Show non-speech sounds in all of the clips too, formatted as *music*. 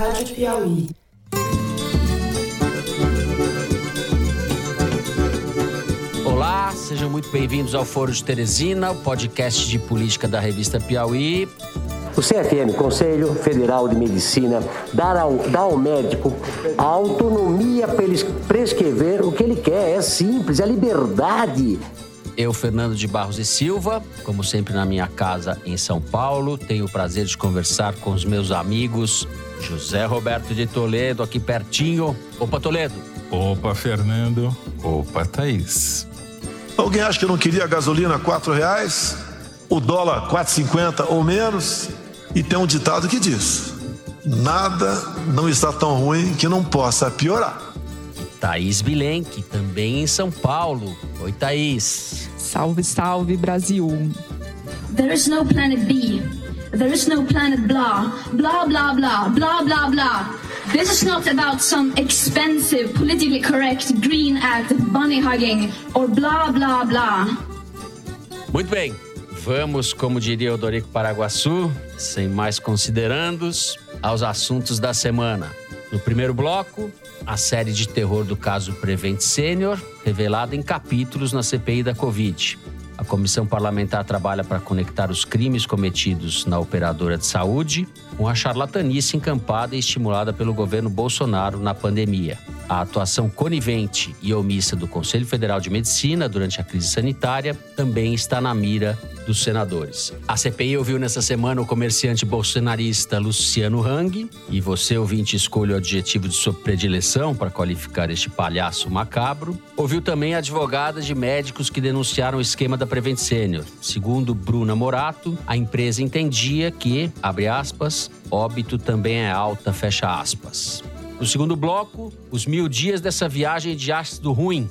Rádio Piauí. Olá, sejam muito bem-vindos ao Foro de Teresina, o podcast de política da revista Piauí. O CFM, Conselho Federal de Medicina, dá ao, dá ao médico a autonomia para ele prescrever o que ele quer. É simples, é liberdade. Eu, Fernando de Barros e Silva, como sempre na minha casa em São Paulo, tenho o prazer de conversar com os meus amigos José Roberto de Toledo, aqui pertinho. Opa, Toledo. Opa, Fernando. Opa, Thaís. Alguém acha que eu não queria a gasolina a quatro reais? O dólar 4,50 ou menos? E tem um ditado que diz: nada não está tão ruim que não possa piorar. Thaís Bilenque, também em São Paulo. Oi, Thaís. Salve, salve, Brasil. There is no planet B. There is no planet blah. Blah, blah, blah. Blah, blah, blah. This is not about some expensive, politically correct green act, bunny hugging, or blah, blah, blah. Muito bem. Vamos, como diria o Dorico Paraguaçu, sem mais considerandos, aos assuntos da semana. No primeiro bloco, a série de terror do caso Prevent Senior, revelada em capítulos na CPI da Covid. A comissão parlamentar trabalha para conectar os crimes cometidos na operadora de saúde com a charlatanice encampada e estimulada pelo governo Bolsonaro na pandemia. A atuação conivente e omissa do Conselho Federal de Medicina durante a crise sanitária também está na mira dos senadores. A CPI ouviu nessa semana o comerciante bolsonarista Luciano Hang, e você, ouvinte, escolhe o adjetivo de sua predileção para qualificar este palhaço macabro. Ouviu também advogadas de médicos que denunciaram o esquema da Prevent Senior. Segundo Bruna Morato, a empresa entendia que, abre aspas, óbito também é alta, fecha aspas. No segundo bloco, os mil dias dessa viagem de ácido ruim.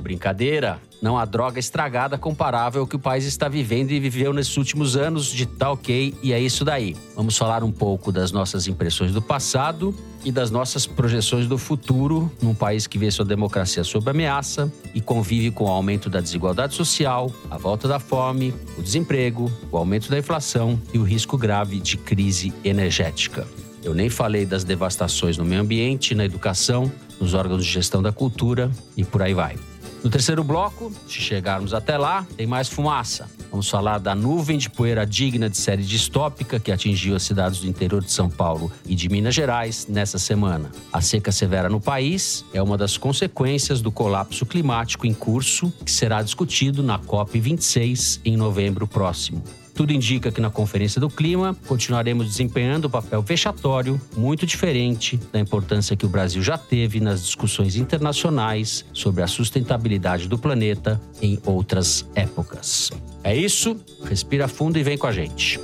Brincadeira, não há droga estragada comparável ao que o país está vivendo e viveu nesses últimos anos de tá ok e é isso daí. Vamos falar um pouco das nossas impressões do passado e das nossas projeções do futuro num país que vê sua democracia sob ameaça e convive com o aumento da desigualdade social, a volta da fome, o desemprego, o aumento da inflação e o risco grave de crise energética. Eu nem falei das devastações no meio ambiente, na educação, nos órgãos de gestão da cultura e por aí vai. No terceiro bloco, se chegarmos até lá, tem mais fumaça. Vamos falar da nuvem de poeira digna de série distópica que atingiu as cidades do interior de São Paulo e de Minas Gerais nessa semana. A seca severa no país é uma das consequências do colapso climático em curso que será discutido na COP26 em novembro próximo. Tudo indica que na Conferência do Clima continuaremos desempenhando um papel vexatório, muito diferente da importância que o Brasil já teve nas discussões internacionais sobre a sustentabilidade do planeta em outras épocas. É isso, respira fundo e vem com a gente.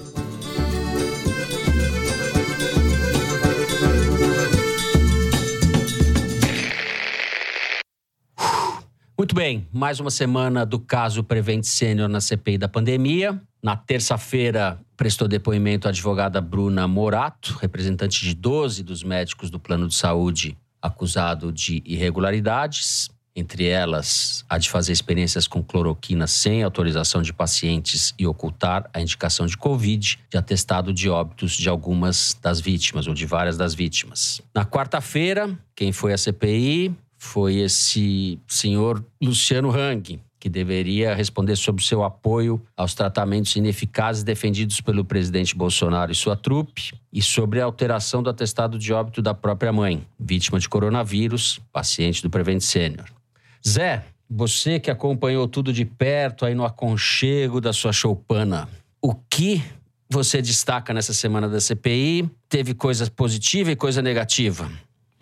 Muito bem, mais uma semana do caso Prevent Sênior na CPI da pandemia. Na terça-feira, prestou depoimento a advogada Bruna Morato, representante de 12 dos médicos do plano de saúde acusado de irregularidades, entre elas a de fazer experiências com cloroquina sem autorização de pacientes e ocultar a indicação de Covid, de atestado de óbitos de algumas das vítimas ou de várias das vítimas. Na quarta-feira, quem foi à CPI foi esse senhor Luciano Hang, que deveria responder sobre seu apoio aos tratamentos ineficazes defendidos pelo presidente Bolsonaro e sua trupe, e sobre a alteração do atestado de óbito da própria mãe, vítima de coronavírus, paciente do Prevent Senior. Zé, você que acompanhou tudo de perto aí no aconchego da sua choupana, o que você destaca nessa semana da CPI? Teve coisa positiva e coisa negativa?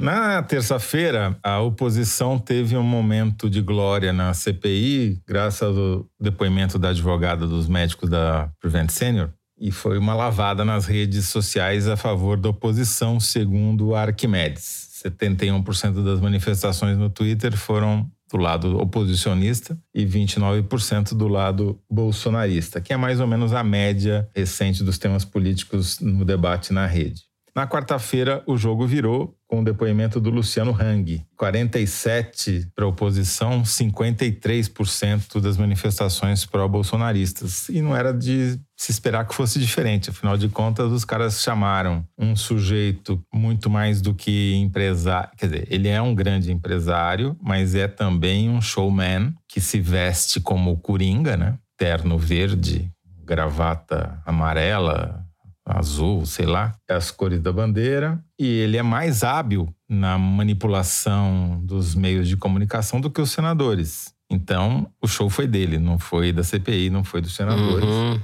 Na terça-feira, a oposição teve um momento de glória na CPI, graças ao depoimento da advogada dos médicos da Prevent Senior, e foi uma lavada nas redes sociais a favor da oposição, segundo a Arquimedes. 71% das manifestações no Twitter foram do lado oposicionista e 29% do lado bolsonarista, que é mais ou menos a média recente dos temas políticos no debate na rede. Na quarta-feira, o jogo virou com o depoimento do Luciano Hang. 47 para a oposição, 53% das manifestações pró-bolsonaristas. E não era de se esperar que fosse diferente. Afinal de contas, os caras chamaram um sujeito muito mais do que empresário. Quer dizer, ele é um grande empresário, mas é também um showman que se veste como coringa, né? Terno verde, gravata amarela, azul, sei lá, as cores da bandeira. E ele é mais hábil na manipulação dos meios de comunicação do que os senadores. Então, o show foi dele, não foi da CPI, não foi dos senadores. Uhum.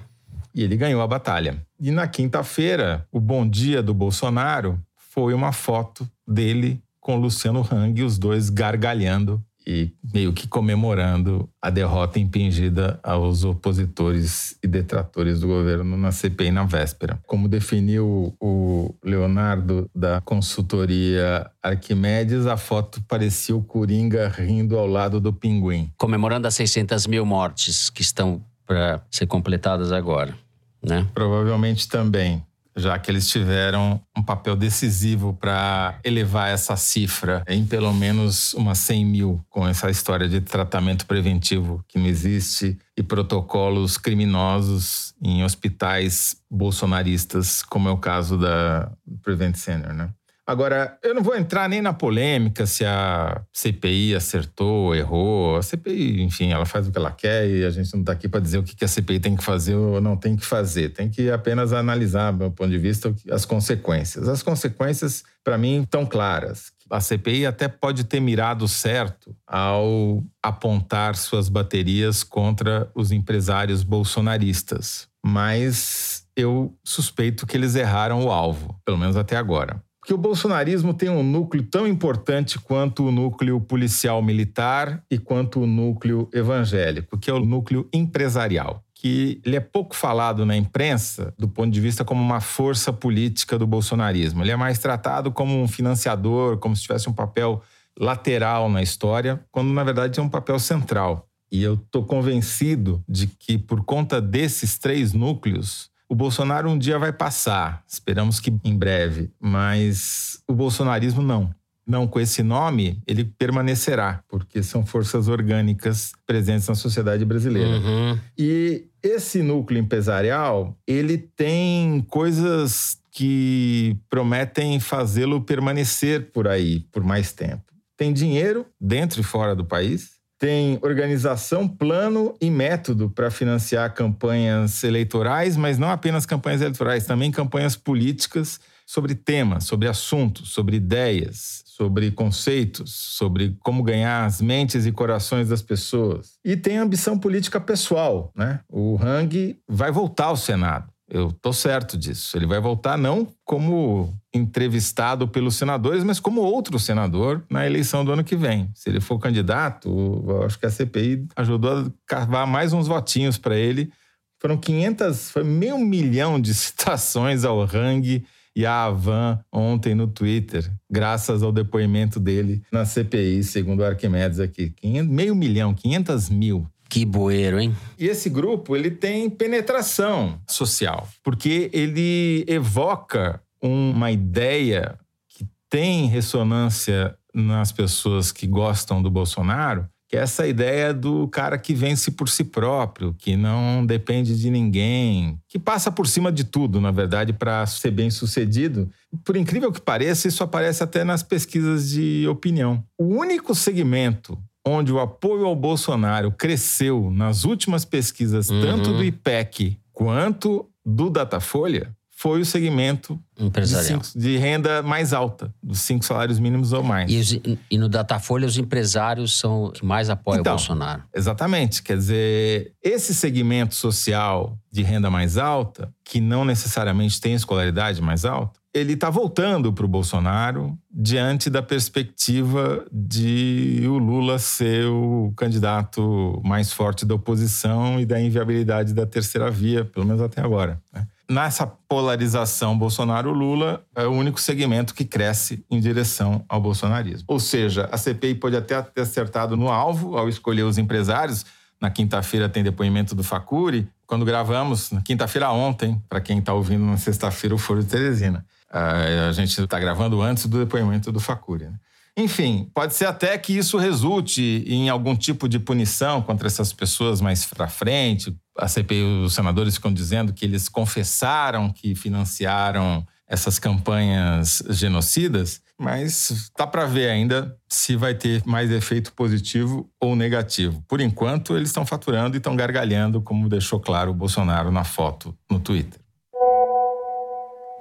E ele ganhou a batalha. E na quinta-feira, o bom dia do Bolsonaro foi uma foto dele com Luciano Hang, os dois gargalhando e meio que comemorando a derrota impingida aos opositores e detratores do governo na CPI na véspera. Como definiu o Leonardo da consultoria Arquimedes, a foto parecia o Coringa rindo ao lado do pinguim. Comemorando as 600 mil mortes que estão para ser completadas agora, né? Provavelmente também já que eles tiveram um papel decisivo para elevar essa cifra em pelo menos umas 100 mil, com essa história de tratamento preventivo que não existe e protocolos criminosos em hospitais bolsonaristas, como é o caso da Prevent Center, né? Agora, eu não vou entrar nem na polêmica se a CPI acertou, errou. A CPI, enfim, ela faz o que ela quer e a gente não está aqui para dizer o que a CPI tem que fazer ou não tem que fazer. Tem que apenas analisar, do meu ponto de vista, as consequências. As consequências, para mim, estão claras. A CPI até pode ter mirado certo ao apontar suas baterias contra os empresários bolsonaristas, mas eu suspeito que eles erraram o alvo, pelo menos até agora que o bolsonarismo tem um núcleo tão importante quanto o núcleo policial militar e quanto o núcleo evangélico, que é o núcleo empresarial que ele é pouco falado na imprensa do ponto de vista como uma força política do bolsonarismo. Ele é mais tratado como um financiador, como se tivesse um papel lateral na história, quando na verdade é um papel central. E eu estou convencido de que por conta desses três núcleos, o Bolsonaro um dia vai passar, esperamos que em breve, mas o bolsonarismo não. Não, com esse nome, ele permanecerá, porque são forças orgânicas presentes na sociedade brasileira. Uhum. E esse núcleo empresarial, ele tem coisas que prometem fazê-lo permanecer por aí por mais tempo. Tem dinheiro dentro e fora do país, tem organização, plano e método para financiar campanhas eleitorais, mas não apenas campanhas eleitorais, também campanhas políticas sobre temas, sobre assuntos, sobre ideias, sobre conceitos, sobre como ganhar as mentes e corações das pessoas. E tem ambição política pessoal, né? O Hang vai voltar ao Senado. Eu tô certo disso. Ele vai voltar não como entrevistado pelos senadores, mas como outro senador na eleição do ano que vem. Se ele for candidato, acho que a CPI ajudou a cavar mais uns votinhos para ele. Foram 500, foi meio milhão de *laughs* citações ao Hang e à Avan ontem no Twitter, graças ao depoimento dele na CPI, segundo o Arquimedes aqui. 500, meio milhão, 500 mil. Que bueiro, hein? E esse grupo, ele tem penetração social, porque ele evoca uma ideia que tem ressonância nas pessoas que gostam do Bolsonaro, que é essa ideia do cara que vence por si próprio, que não depende de ninguém, que passa por cima de tudo, na verdade, para ser bem sucedido. Por incrível que pareça, isso aparece até nas pesquisas de opinião. O único segmento onde o apoio ao Bolsonaro cresceu nas últimas pesquisas, uhum. tanto do IPEC quanto do Datafolha, foi o segmento empresarial de, cinco, de, renda mais alta, dos cinco salários mínimos ou mais. E, os, e, no Datafolha, os empresários são os que mais apoiam então, o Bolsonaro. Exatamente. Quer dizer, esse segmento social de renda mais alta, que não necessariamente tem escolaridade mais alta, ele está voltando para o Bolsonaro diante da perspectiva de o Lula ser o candidato mais forte da oposição e da inviabilidade da terceira via, pelo menos até agora. Né? nessa polarização Bolsonaro-Lula, é o único segmento que cresce em direção ao bolsonarismo. Ou seja, a CPI pode até ter acertado no alvo ao escolher os empresários. Na quinta-feira tem depoimento do Facuri. Quando gravamos, na quinta-feira ontem, para quem está ouvindo na sexta-feira, o Foro de Teresina. Uh, a gente está gravando antes do depoimento do Facuri. Né? Enfim, pode ser até que isso resulte em algum tipo de punição contra essas pessoas mais para frente. A CPI, os senadores ficam dizendo que eles confessaram que financiaram essas campanhas genocidas, mas está para ver ainda se vai ter mais efeito positivo ou negativo. Por enquanto, eles estão faturando e estão gargalhando, como deixou claro o Bolsonaro na foto no Twitter.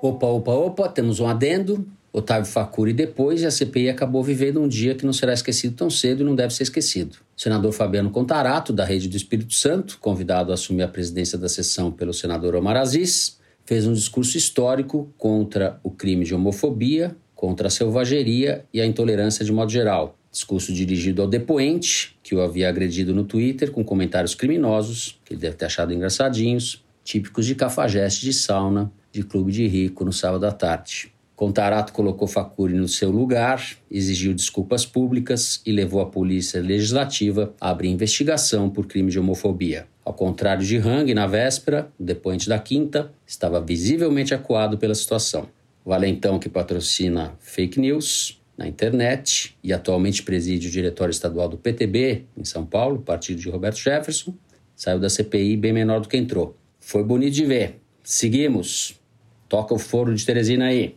Opa, opa, opa, temos um adendo. Otávio Facuri depois e a CPI acabou vivendo um dia que não será esquecido tão cedo e não deve ser esquecido. O senador Fabiano Contarato, da Rede do Espírito Santo, convidado a assumir a presidência da sessão pelo senador Omar Aziz, fez um discurso histórico contra o crime de homofobia, contra a selvageria e a intolerância de modo geral. Discurso dirigido ao depoente, que o havia agredido no Twitter com comentários criminosos, que ele deve ter achado engraçadinhos, típicos de cafajeste de sauna, de clube de rico no sábado à tarde. Contarato colocou Facuri no seu lugar, exigiu desculpas públicas e levou a polícia legislativa a abrir investigação por crime de homofobia. Ao contrário de Hang, na véspera, o depoente da quinta estava visivelmente acuado pela situação. Valentão que patrocina fake news na internet e atualmente preside o diretório estadual do PTB em São Paulo, partido de Roberto Jefferson, saiu da CPI bem menor do que entrou. Foi bonito de ver. Seguimos. Toca o foro de Teresina aí.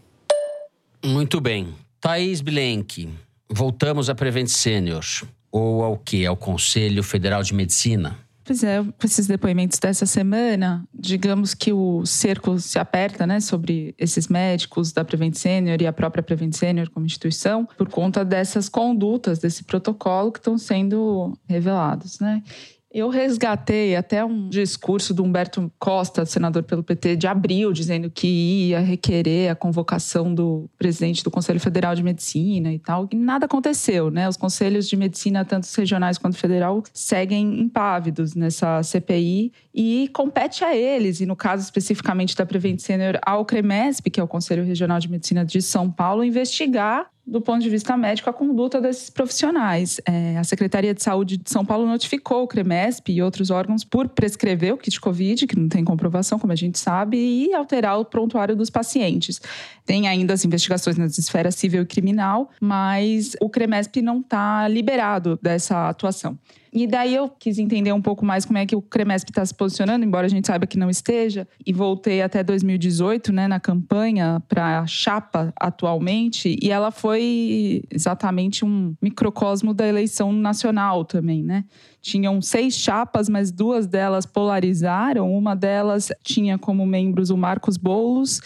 Muito bem. Thaís Bilenque, voltamos a Prevent Senior. Ou ao que? Ao Conselho Federal de Medicina? É, com esses depoimentos dessa semana, digamos que o cerco se aperta, né, sobre esses médicos da Prevent Senior e a própria Prevent Senior como instituição, por conta dessas condutas, desse protocolo que estão sendo revelados, né? Eu resgatei até um discurso do Humberto Costa, senador pelo PT, de abril, dizendo que ia requerer a convocação do presidente do Conselho Federal de Medicina e tal, e nada aconteceu, né? Os conselhos de medicina, tanto regionais quanto federal, seguem impávidos nessa CPI e compete a eles, e no caso especificamente da Prevent Senior, ao CREMESP, que é o Conselho Regional de Medicina de São Paulo, investigar do ponto de vista médico, a conduta desses profissionais. É, a Secretaria de Saúde de São Paulo notificou o CREMESP e outros órgãos por prescrever o kit Covid, que não tem comprovação, como a gente sabe, e alterar o prontuário dos pacientes. Tem ainda as investigações nas esferas civil e criminal, mas o CREMESP não está liberado dessa atuação. E daí eu quis entender um pouco mais como é que o Cremesp está se posicionando, embora a gente saiba que não esteja. E voltei até 2018, né, na campanha para a chapa atualmente, e ela foi exatamente um microcosmo da eleição nacional também, né? Tinham seis chapas, mas duas delas polarizaram. Uma delas tinha como membros o Marcos Boulos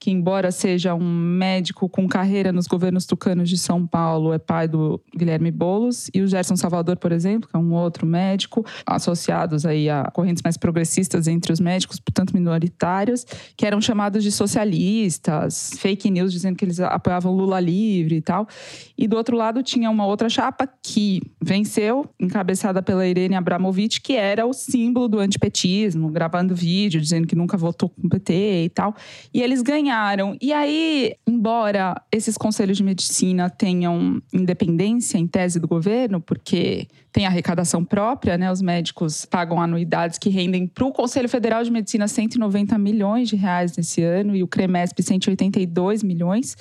que, embora seja um médico com carreira nos governos tucanos de São Paulo, é pai do Guilherme Boulos, e o Gerson Salvador, por exemplo, que é um outro médico, associados aí a correntes mais progressistas entre os médicos, portanto minoritários, que eram chamados de socialistas, fake news dizendo que eles apoiavam Lula livre e tal. E do outro lado tinha uma outra chapa que venceu, encabeçada pela Irene Abramovic, que era o símbolo do antipetismo, gravando vídeo dizendo que nunca votou com o PT e tal. E eles ganharam E aí, embora esses conselhos de medicina tenham independência em tese do governo, porque tem arrecadação própria, né? Os médicos pagam anuidades que rendem para o Conselho Federal de Medicina 190 milhões de reais nesse ano e o CREMESP 182 milhões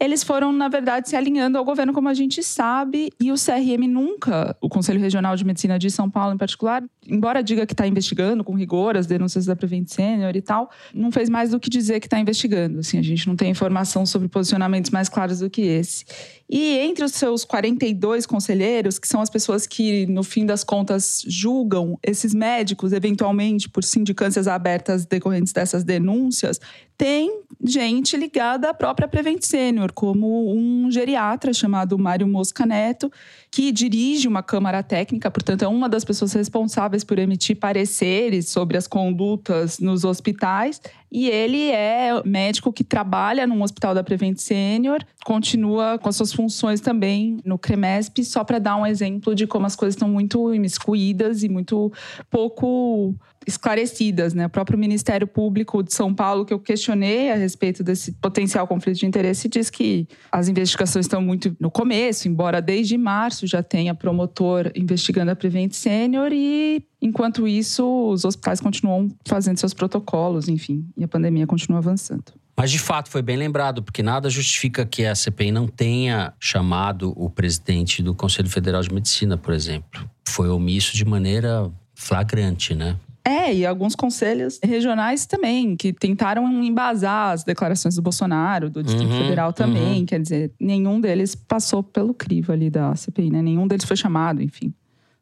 eles foram, na verdade, se alinhando ao governo, como a gente sabe, e o CRM nunca, o Conselho Regional de Medicina de São Paulo em particular, embora diga que está investigando com rigor as denúncias da Prevent Senior e tal, não fez mais do que dizer que está investigando. Assim, a gente não tem informação sobre posicionamentos mais claros do que esse. E entre os seus 42 conselheiros, que são as pessoas que, no fim das contas, julgam esses médicos, eventualmente por sindicâncias abertas decorrentes dessas denúncias, tem gente ligada à própria Prevent Senior, como um geriatra chamado Mário Mosca Neto, que dirige uma câmara técnica, portanto, é uma das pessoas responsáveis por emitir pareceres sobre as condutas nos hospitais. E ele é médico que trabalha num hospital da Prevent Senior, continua com as suas funções também no CREMESP, só para dar um exemplo de como as coisas estão muito imiscuídas e muito pouco esclarecidas, né? O próprio Ministério Público de São Paulo, que eu questionei a respeito desse potencial conflito de interesse, diz que as investigações estão muito no começo, embora desde março já tenha promotor investigando a Prevent Senior e Enquanto isso, os hospitais continuam fazendo seus protocolos, enfim, e a pandemia continua avançando. Mas de fato foi bem lembrado, porque nada justifica que a CPI não tenha chamado o presidente do Conselho Federal de Medicina, por exemplo. Foi omisso de maneira flagrante, né? É, e alguns conselhos regionais também, que tentaram embasar as declarações do Bolsonaro, do Distrito uhum, Federal também. Uhum. Quer dizer, nenhum deles passou pelo crivo ali da CPI, né? Nenhum deles foi chamado, enfim.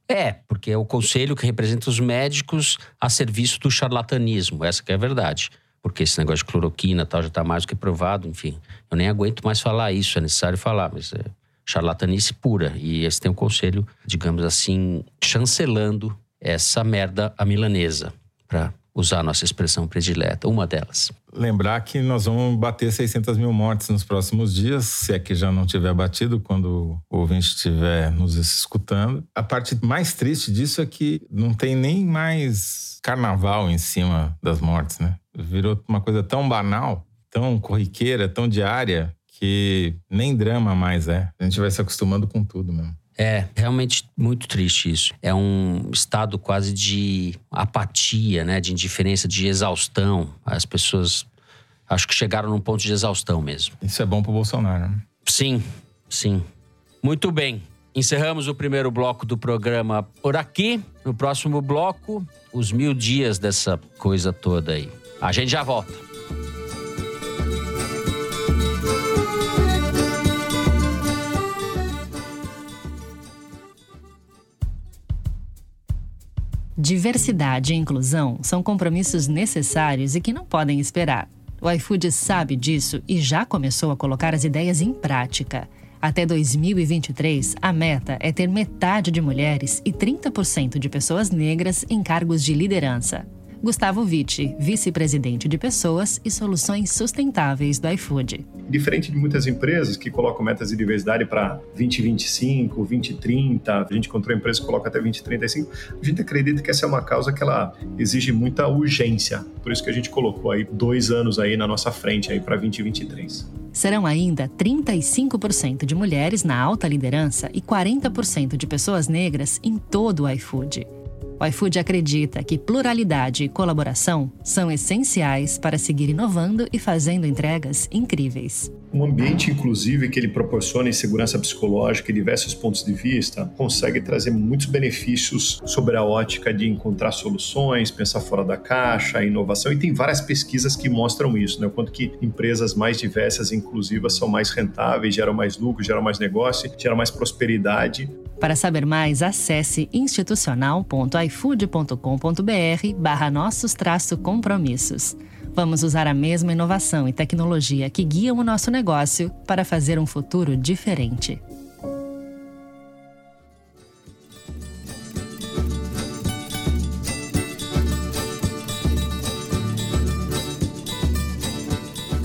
É, porque é o conselho que representa os médicos a serviço do charlatanismo, essa que é a verdade. Porque esse negócio de cloroquina tal já está mais do que provado, enfim. Eu nem aguento mais falar isso, é necessário falar, mas é charlatanice pura. E esse tem um conselho, digamos assim, chancelando essa merda a milanesa, para usar a nossa expressão predileta, uma delas. Lembrar que nós vamos bater 600 mil mortes nos próximos dias, se é que já não tiver batido, quando o ouvinte estiver nos escutando. A parte mais triste disso é que não tem nem mais carnaval em cima das mortes, né? Virou uma coisa tão banal, tão corriqueira, tão diária, que nem drama mais é. A gente vai se acostumando com tudo mesmo. É, realmente muito triste isso. É um estado quase de apatia, né? De indiferença, de exaustão. As pessoas acho que chegaram num ponto de exaustão mesmo. Isso é bom pro Bolsonaro, né? Sim, sim. Muito bem. Encerramos o primeiro bloco do programa por aqui. No próximo bloco, os mil dias dessa coisa toda aí. A gente já volta. Diversidade e inclusão são compromissos necessários e que não podem esperar. O iFood sabe disso e já começou a colocar as ideias em prática. Até 2023, a meta é ter metade de mulheres e 30% de pessoas negras em cargos de liderança. Gustavo Vitti, vice-presidente de Pessoas e Soluções Sustentáveis do iFood. Diferente de muitas empresas que colocam metas de diversidade para 2025, 2030, a gente encontrou empresas que colocam até 2035, a gente acredita que essa é uma causa que ela exige muita urgência. Por isso que a gente colocou aí dois anos aí na nossa frente aí para 2023. Serão ainda 35% de mulheres na alta liderança e 40% de pessoas negras em todo o iFood. O iFood acredita que pluralidade e colaboração são essenciais para seguir inovando e fazendo entregas incríveis. Um ambiente inclusive que ele proporciona em segurança psicológica e diversos pontos de vista consegue trazer muitos benefícios sobre a ótica de encontrar soluções, pensar fora da caixa, inovação e tem várias pesquisas que mostram isso, né? O quanto que empresas mais diversas e inclusivas são mais rentáveis, geram mais lucro, geram mais negócio, geram mais prosperidade. Para saber mais, acesse institucional.ifood.com.br barra nossos compromissos. Vamos usar a mesma inovação e tecnologia que guiam o nosso negócio para fazer um futuro diferente.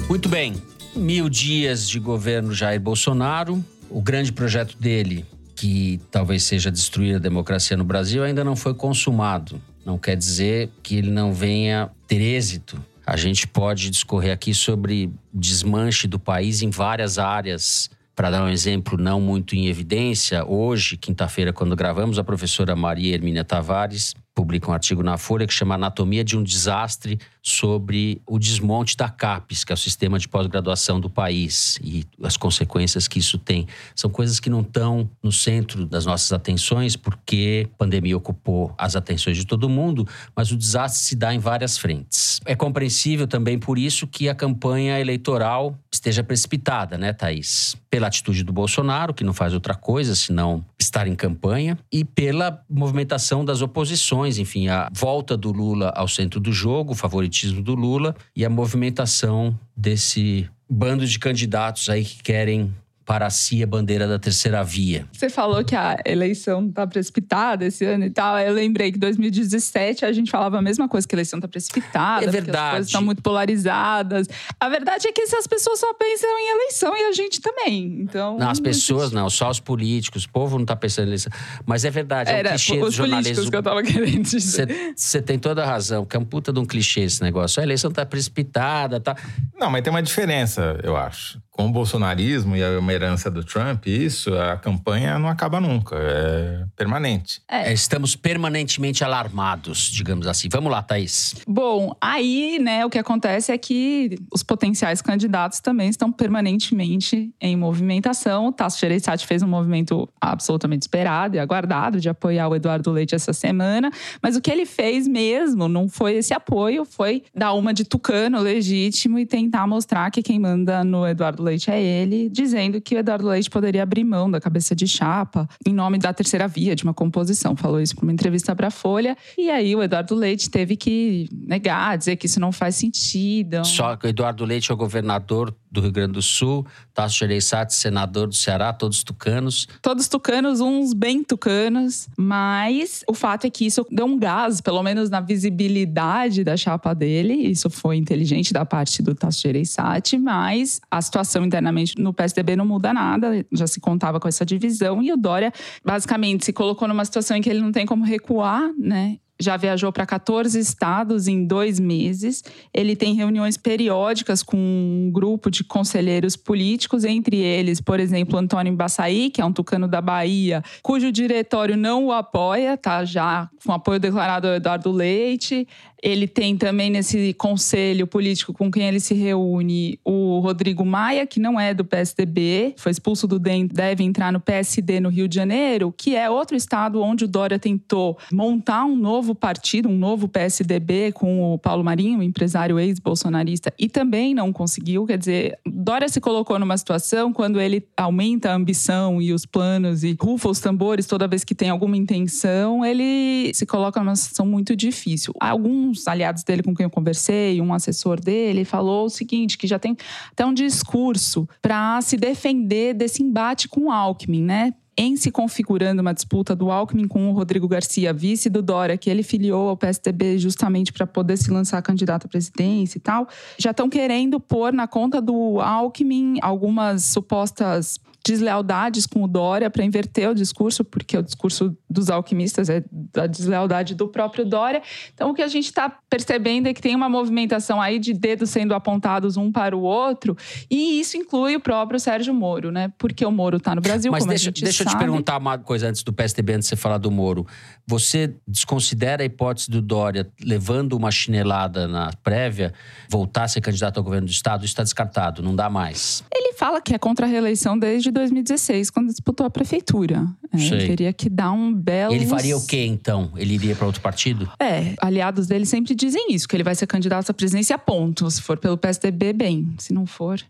Muito bem. Mil dias de governo Jair Bolsonaro. O grande projeto dele, que talvez seja destruir a democracia no Brasil, ainda não foi consumado. Não quer dizer que ele não venha ter êxito a gente pode discorrer aqui sobre desmanche do país em várias áreas. Para dar um exemplo não muito em evidência, hoje, quinta-feira, quando gravamos, a professora Maria Hermínia Tavares publica um artigo na Folha que chama Anatomia de um Desastre sobre o desmonte da CAPES, que é o sistema de pós-graduação do país, e as consequências que isso tem. São coisas que não estão no centro das nossas atenções, porque a pandemia ocupou as atenções de todo mundo, mas o desastre se dá em várias frentes. É compreensível também por isso que a campanha eleitoral esteja precipitada, né, Thaís? Pela atitude do Bolsonaro, que não faz outra coisa senão estar em campanha, e pela movimentação das oposições, enfim, a volta do Lula ao centro do jogo, o favoritismo do Lula e a movimentação desse bando de candidatos aí que querem para si a bandeira da terceira via. Você falou que a eleição está precipitada esse ano e tal. Eu lembrei que em 2017 a gente falava a mesma coisa, que a eleição está precipitada. É verdade. as coisas estão muito polarizadas. A verdade é que essas pessoas só pensam em eleição e a gente também. Então, não, as pessoas não, só os políticos. O povo não está pensando em eleição. Mas é verdade, é Era, um clichê do os políticos jornalismo. que eu tava querendo dizer. Você tem toda a razão, que é um puta de um clichê esse negócio. A eleição tá precipitada, tá. Não, mas tem uma diferença, eu acho. Com o bolsonarismo e uma herança do Trump, isso, a campanha não acaba nunca, é permanente. É, Estamos permanentemente alarmados, digamos assim. Vamos lá, Thaís. Bom, aí, né, o que acontece é que os potenciais candidatos também estão permanentemente em movimentação. O Tasso Gereissati fez um movimento absolutamente esperado e aguardado de apoiar o Eduardo Leite essa semana, mas o que ele fez mesmo não foi esse apoio, foi dar uma de tucano legítimo e tentar mostrar que quem manda no Eduardo Leite é ele, dizendo que o Eduardo Leite poderia abrir mão da cabeça de chapa em nome da terceira via de uma composição. Falou isso para uma entrevista para a Folha. E aí o Eduardo Leite teve que negar, dizer que isso não faz sentido. Só que o Eduardo Leite é o governador do Rio Grande do Sul, Tasso Gereissati, senador do Ceará, todos tucanos. Todos tucanos, uns bem tucanos, mas o fato é que isso deu um gás, pelo menos na visibilidade da chapa dele. Isso foi inteligente da parte do Tasso Gereissati, mas a situação internamente no PSDB não muda nada, já se contava com essa divisão e o Dória basicamente se colocou numa situação em que ele não tem como recuar, né? Já viajou para 14 estados em dois meses. Ele tem reuniões periódicas com um grupo de conselheiros políticos, entre eles, por exemplo, Antônio Embaçaí, que é um tucano da Bahia, cujo diretório não o apoia, tá já com apoio declarado ao Eduardo Leite. Ele tem também nesse conselho político com quem ele se reúne o Rodrigo Maia, que não é do PSDB, foi expulso do DEM, deve entrar no PSD no Rio de Janeiro, que é outro estado onde o Dória tentou montar um novo partido, um novo PSDB com o Paulo Marinho, empresário ex-bolsonarista, e também não conseguiu. Quer dizer, Dória se colocou numa situação quando ele aumenta a ambição e os planos e rufa os tambores toda vez que tem alguma intenção, ele se coloca numa situação muito difícil. Alguns alguns aliados dele com quem eu conversei, um assessor dele, falou o seguinte: que já tem até um discurso para se defender desse embate com o Alckmin, né? em se configurando uma disputa do Alckmin com o Rodrigo Garcia, vice do Dória, que ele filiou ao PSDB justamente para poder se lançar candidato à presidência e tal, já estão querendo pôr na conta do Alckmin algumas supostas deslealdades com o Dória para inverter o discurso, porque o discurso dos alquimistas é da deslealdade do próprio Dória. Então, o que a gente está percebendo é que tem uma movimentação aí de dedos sendo apontados um para o outro, e isso inclui o próprio Sérgio Moro, né? Porque o Moro está no Brasil, Mas deixa, deixa eu te perguntar uma coisa antes do PSDB, antes de você falar do Moro. Você desconsidera a hipótese do Dória levando uma chinelada na prévia, voltar a ser candidato ao governo do Estado? Isso está descartado, não dá mais. Ele fala que é contra a reeleição desde 2016, quando disputou a prefeitura. É, ele teria que dar um belo. Ele faria o quê, então? Ele iria para outro partido? É, aliados dele sempre dizem isso, que ele vai ser candidato à presidência, ponto. Se for pelo PSDB, bem. Se não for.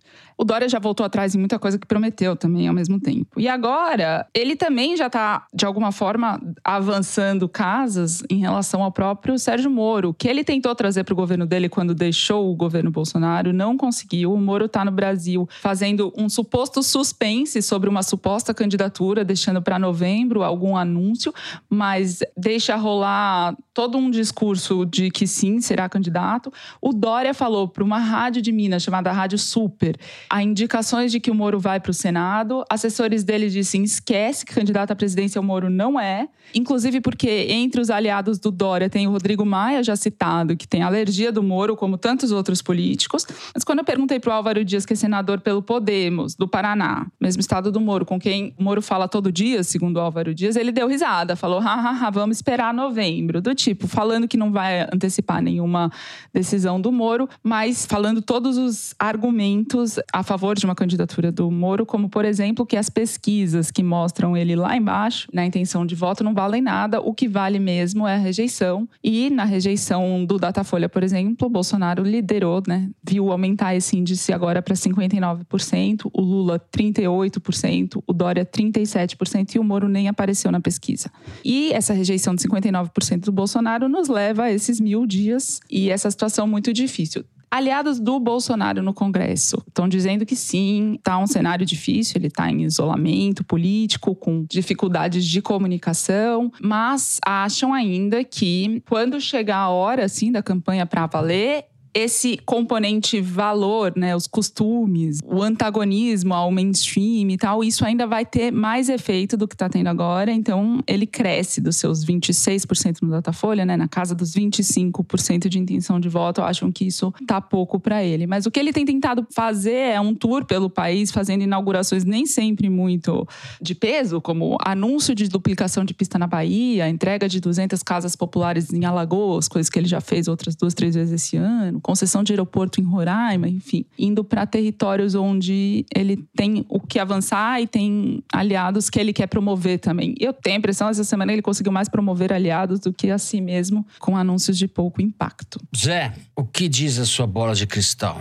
O Dória já voltou atrás em muita coisa que prometeu também ao mesmo tempo. E agora, ele também já está, de alguma forma, avançando casas em relação ao próprio Sérgio Moro, que ele tentou trazer para o governo dele quando deixou o governo Bolsonaro, não conseguiu. O Moro está no Brasil fazendo um suposto suspense sobre uma suposta candidatura, deixando para novembro algum anúncio, mas deixa rolar todo um discurso de que sim, será candidato. O Dória falou para uma rádio de Minas chamada Rádio Super, há indicações de que o Moro vai para o Senado. Assessores dele dizem: esquece que candidato à presidência o Moro não é. Inclusive porque entre os aliados do Dória tem o Rodrigo Maia, já citado, que tem alergia do Moro, como tantos outros políticos. Mas quando eu perguntei para o Álvaro Dias, que é senador pelo Podemos, do Paraná, mesmo estado do Moro, com quem o Moro fala todo dia, segundo o Álvaro Dias, ele deu risada, falou: hahaha, vamos esperar novembro. Do tipo, falando que não vai antecipar nenhuma decisão do Moro, mas falando todos os argumentos a favor de uma candidatura do Moro, como, por exemplo, que as pesquisas que mostram ele lá embaixo, na intenção de voto, não valem nada. O que vale mesmo é a rejeição. E na rejeição do Datafolha, por exemplo, Bolsonaro liderou, né? Viu aumentar esse índice agora para 59%, o Lula 38%, o Dória 37% e o Moro nem apareceu na pesquisa. E essa rejeição de 59% do Bolsonaro nos leva a esses mil dias e essa situação muito difícil. Aliados do Bolsonaro no Congresso. Estão dizendo que sim, está um cenário difícil, ele está em isolamento político, com dificuldades de comunicação, mas acham ainda que quando chegar a hora assim da campanha para valer, esse componente valor, né, os costumes, o antagonismo ao mainstream e tal, isso ainda vai ter mais efeito do que está tendo agora. Então, ele cresce dos seus 26% no Datafolha, né, na casa dos 25% de intenção de voto. Acham que isso tá pouco para ele. Mas o que ele tem tentado fazer é um tour pelo país, fazendo inaugurações nem sempre muito de peso, como anúncio de duplicação de pista na Bahia, entrega de 200 casas populares em Alagoas, coisas que ele já fez outras duas, três vezes esse ano concessão de aeroporto em Roraima, enfim, indo para territórios onde ele tem o que avançar e tem aliados que ele quer promover também. Eu tenho a impressão essa semana ele conseguiu mais promover aliados do que a si mesmo com anúncios de pouco impacto. Zé, o que diz a sua bola de cristal?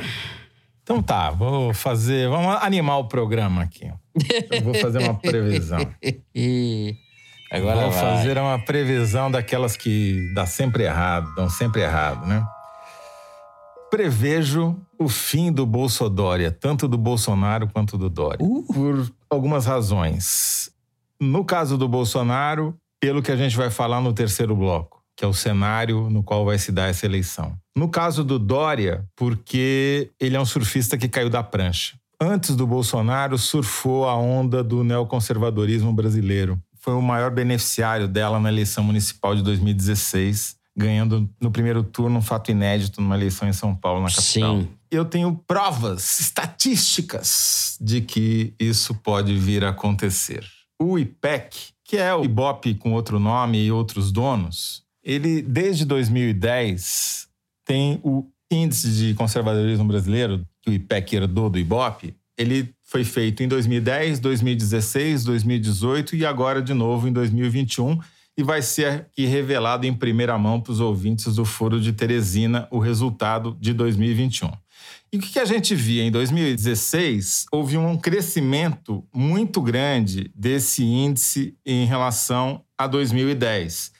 Então tá, vou fazer, vamos animar o programa aqui. Eu vou fazer uma previsão. e *laughs* agora vou vai. fazer uma previsão daquelas que dá sempre errado, dão sempre errado, né? Prevejo o fim do Bolsodória, tanto do Bolsonaro quanto do Dória, uh. por algumas razões. No caso do Bolsonaro, pelo que a gente vai falar no terceiro bloco, que é o cenário no qual vai se dar essa eleição. No caso do Dória, porque ele é um surfista que caiu da prancha. Antes do Bolsonaro, surfou a onda do neoconservadorismo brasileiro. Foi o maior beneficiário dela na eleição municipal de 2016 ganhando no primeiro turno um fato inédito numa eleição em São Paulo, na capital. Sim. Eu tenho provas estatísticas de que isso pode vir a acontecer. O IPEC, que é o IBOP com outro nome e outros donos, ele desde 2010 tem o índice de conservadorismo brasileiro, que o IPEC herdou do IBOP, ele foi feito em 2010, 2016, 2018 e agora de novo em 2021 e vai ser aqui revelado em primeira mão para os ouvintes do Foro de Teresina o resultado de 2021. E o que a gente via em 2016? Houve um crescimento muito grande desse índice em relação a 2010.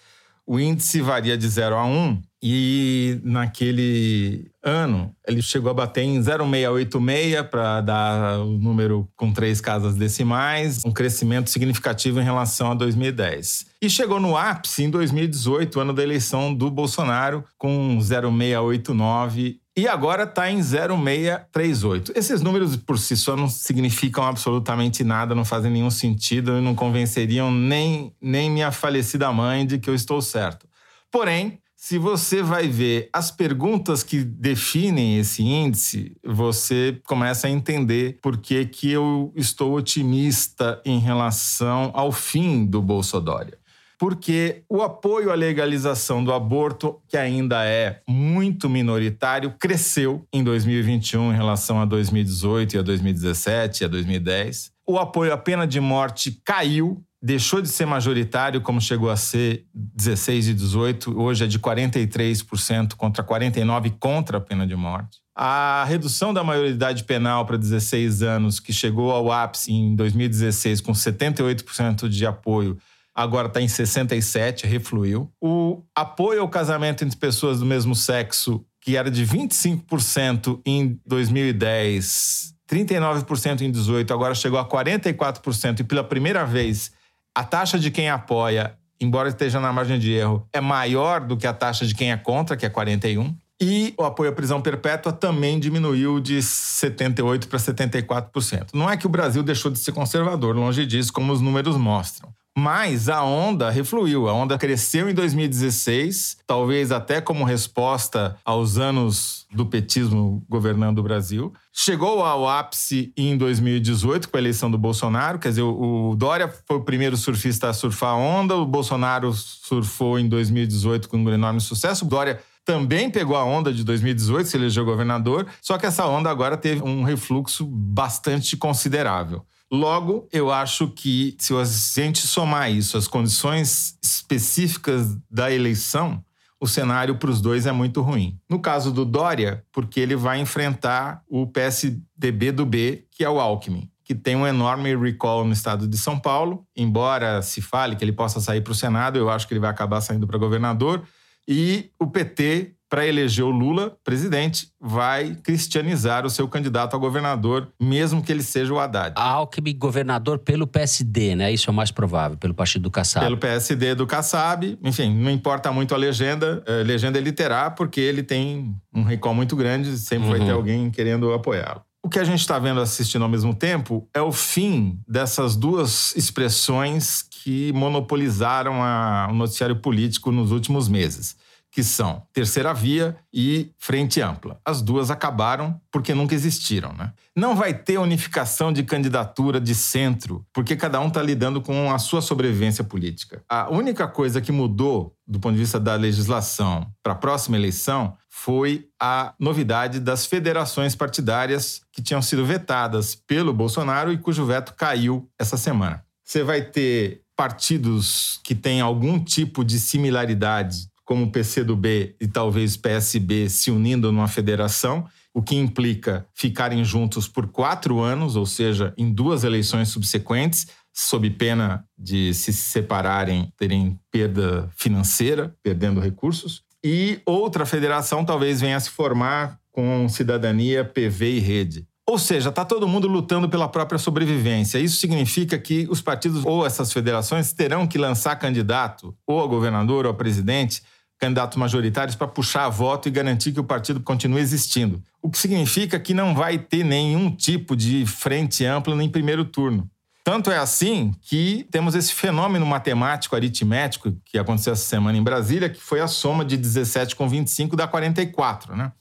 O índice varia de 0 a 1 e naquele ano ele chegou a bater em 0,686 para dar o número com três casas decimais, um crescimento significativo em relação a 2010. E chegou no ápice em 2018, ano da eleição do Bolsonaro, com 0,689 e agora está em 0,638. Esses números por si só não significam absolutamente nada, não fazem nenhum sentido e não convenceriam nem, nem minha falecida mãe de que eu estou certo. Porém, se você vai ver as perguntas que definem esse índice, você começa a entender por que, que eu estou otimista em relação ao fim do Bolsonaro porque o apoio à legalização do aborto, que ainda é muito minoritário, cresceu em 2021 em relação a 2018 e a 2017 e a 2010. O apoio à pena de morte caiu, deixou de ser majoritário, como chegou a ser 16 e 18, hoje é de 43% contra 49% contra a pena de morte. A redução da maioridade penal para 16 anos, que chegou ao ápice em 2016 com 78% de apoio, agora está em 67, refluiu. O apoio ao casamento entre pessoas do mesmo sexo, que era de 25% em 2010, 39% em 18, agora chegou a 44% e pela primeira vez a taxa de quem apoia, embora esteja na margem de erro, é maior do que a taxa de quem é contra, que é 41. E o apoio à prisão perpétua também diminuiu de 78% para 74%. Não é que o Brasil deixou de ser conservador, longe disso, como os números mostram. Mas a onda refluiu, a onda cresceu em 2016, talvez até como resposta aos anos do petismo governando o Brasil. Chegou ao ápice em 2018 com a eleição do Bolsonaro, quer dizer, o Dória foi o primeiro surfista a surfar a onda, o Bolsonaro surfou em 2018 com um enorme sucesso. O Dória também pegou a onda de 2018, se elegeu governador, só que essa onda agora teve um refluxo bastante considerável. Logo, eu acho que se a gente somar isso, as condições específicas da eleição, o cenário para os dois é muito ruim. No caso do Dória, porque ele vai enfrentar o PSDB do B, que é o Alckmin, que tem um enorme recall no estado de São Paulo. Embora se fale que ele possa sair para o Senado, eu acho que ele vai acabar saindo para governador. E o PT para eleger o Lula presidente, vai cristianizar o seu candidato a governador, mesmo que ele seja o Haddad. A Alckmin governador pelo PSD, né? Isso é o mais provável, pelo partido do Kassab. Pelo PSD do Kassab. Enfim, não importa muito a legenda. A legenda ele terá, porque ele tem um recall muito grande, sempre uhum. vai ter alguém querendo apoiá-lo. O que a gente está vendo assistindo ao mesmo tempo é o fim dessas duas expressões que monopolizaram a, o noticiário político nos últimos meses que são Terceira Via e Frente Ampla. As duas acabaram porque nunca existiram, né? Não vai ter unificação de candidatura de centro, porque cada um está lidando com a sua sobrevivência política. A única coisa que mudou do ponto de vista da legislação para a próxima eleição foi a novidade das federações partidárias que tinham sido vetadas pelo Bolsonaro e cujo veto caiu essa semana. Você vai ter partidos que têm algum tipo de similaridade como PCdoB e talvez PSB se unindo numa federação, o que implica ficarem juntos por quatro anos, ou seja, em duas eleições subsequentes, sob pena de se separarem, terem perda financeira, perdendo recursos. E outra federação talvez venha a se formar com cidadania, PV e rede. Ou seja, está todo mundo lutando pela própria sobrevivência. Isso significa que os partidos ou essas federações terão que lançar candidato, ou a governador ou a presidente, candidatos majoritários para puxar voto e garantir que o partido continue existindo. O que significa que não vai ter nenhum tipo de frente ampla nem primeiro turno. Tanto é assim que temos esse fenômeno matemático aritmético que aconteceu essa semana em Brasília, que foi a soma de 17 com 25 dá 44, né?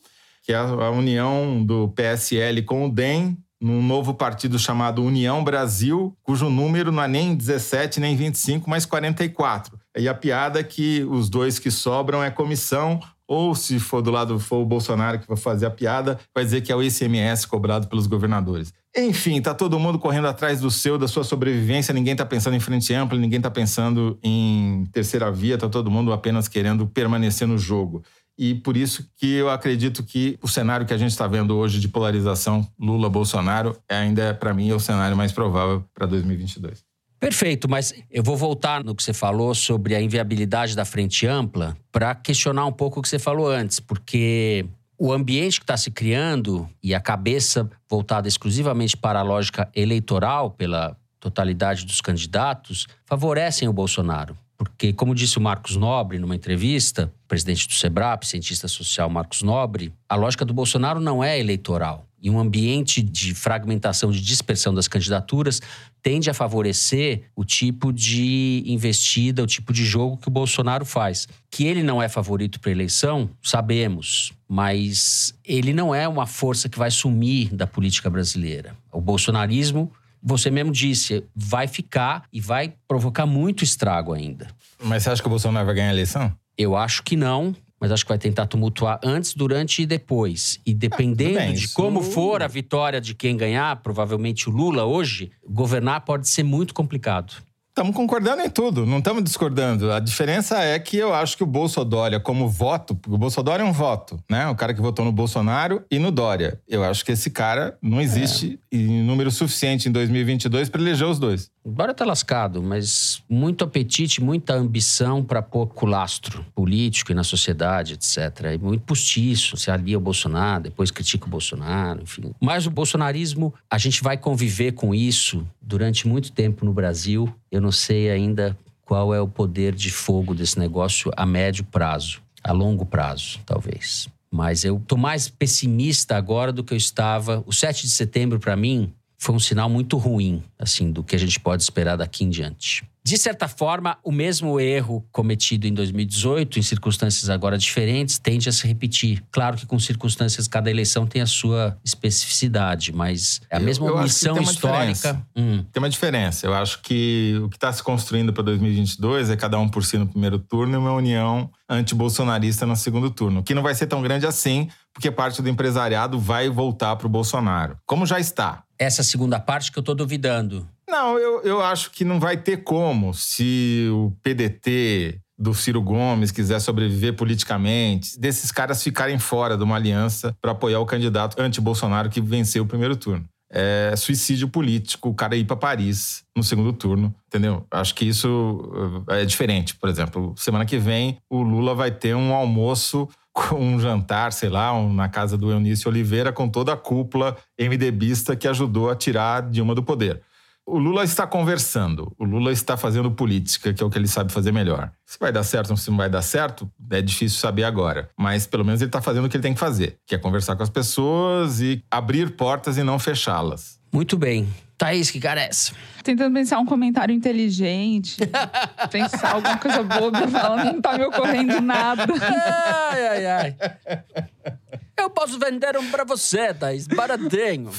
Que é a união do PSL com o DEM num novo partido chamado União Brasil, cujo número não é nem 17 nem 25, mas 44. E a piada é que os dois que sobram é comissão, ou se for do lado for o Bolsonaro que vai fazer a piada, vai dizer que é o ICMS cobrado pelos governadores. Enfim, tá todo mundo correndo atrás do seu, da sua sobrevivência, ninguém tá pensando em frente ampla, ninguém tá pensando em terceira via, tá todo mundo apenas querendo permanecer no jogo. E por isso que eu acredito que o cenário que a gente está vendo hoje de polarização Lula-Bolsonaro ainda, é, para mim, é o cenário mais provável para 2022. Perfeito, mas eu vou voltar no que você falou sobre a inviabilidade da frente ampla para questionar um pouco o que você falou antes, porque o ambiente que está se criando e a cabeça voltada exclusivamente para a lógica eleitoral, pela totalidade dos candidatos, favorecem o Bolsonaro. Porque, como disse o Marcos Nobre numa entrevista, presidente do SEBRAP, cientista social Marcos Nobre, a lógica do Bolsonaro não é eleitoral. E um ambiente de fragmentação, de dispersão das candidaturas tende a favorecer o tipo de investida, o tipo de jogo que o Bolsonaro faz. Que ele não é favorito para a eleição, sabemos, mas ele não é uma força que vai sumir da política brasileira. O bolsonarismo você mesmo disse, vai ficar e vai provocar muito estrago ainda. Mas você acha que o Bolsonaro vai ganhar a eleição? Eu acho que não, mas acho que vai tentar tumultuar antes, durante e depois. E dependendo ah, bem, de isso... como for a vitória de quem ganhar, provavelmente o Lula hoje, governar pode ser muito complicado. Estamos concordando em tudo, não estamos discordando. A diferença é que eu acho que o Bolsonaro, como voto, porque o Bolsonaro é um voto, né? O cara que votou no Bolsonaro e no Dória. Eu acho que esse cara não existe é. em número suficiente em 2022 para eleger os dois. Dória tá lascado, mas muito apetite, muita ambição para pouco lastro político e na sociedade, etc. E muito postiço. Se alia o Bolsonaro, depois critica o Bolsonaro, enfim. Mas o bolsonarismo, a gente vai conviver com isso durante muito tempo no Brasil. Eu não sei ainda qual é o poder de fogo desse negócio a médio prazo, a longo prazo, talvez. Mas eu tô mais pessimista agora do que eu estava. O 7 de setembro, para mim, foi um sinal muito ruim, assim, do que a gente pode esperar daqui em diante. De certa forma, o mesmo erro cometido em 2018, em circunstâncias agora diferentes, tende a se repetir. Claro que com circunstâncias, cada eleição tem a sua especificidade, mas é a mesma eu, eu missão tem histórica. Hum. Tem uma diferença. Eu acho que o que está se construindo para 2022 é cada um por si no primeiro turno e uma união anti-bolsonarista no segundo turno, que não vai ser tão grande assim, porque parte do empresariado vai voltar para o Bolsonaro, como já está. Essa segunda parte que eu estou duvidando. Não, eu, eu acho que não vai ter como se o PDT do Ciro Gomes quiser sobreviver politicamente, desses caras ficarem fora de uma aliança para apoiar o candidato anti-Bolsonaro que venceu o primeiro turno. É suicídio político o cara ir para Paris no segundo turno, entendeu? Acho que isso é diferente. Por exemplo, semana que vem o Lula vai ter um almoço *laughs* um jantar, sei lá, um, na casa do Eunício Oliveira, com toda a cúpula MDBista que ajudou a tirar Dilma do poder. O Lula está conversando, o Lula está fazendo política, que é o que ele sabe fazer melhor. Se vai dar certo ou se não vai dar certo, é difícil saber agora. Mas pelo menos ele está fazendo o que ele tem que fazer, que é conversar com as pessoas e abrir portas e não fechá-las. Muito bem. Thaís, que cara é essa? Tentando pensar um comentário inteligente. *laughs* pensar alguma coisa boa pra falar, não tá me ocorrendo nada. Ai, ai, ai. Eu posso vender um pra você, Thaís. Baratinho.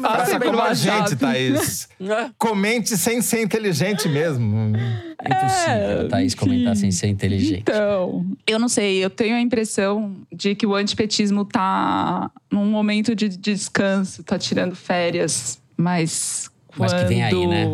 Faça como a gente, Thaís. É. Comente sem ser inteligente mesmo. Impossível, Thaís, comentar sem ser inteligente. Então, eu não sei, eu tenho a impressão de que o antipetismo tá num momento de descanso, tá tirando férias, mas Mas quando que vem aí, né?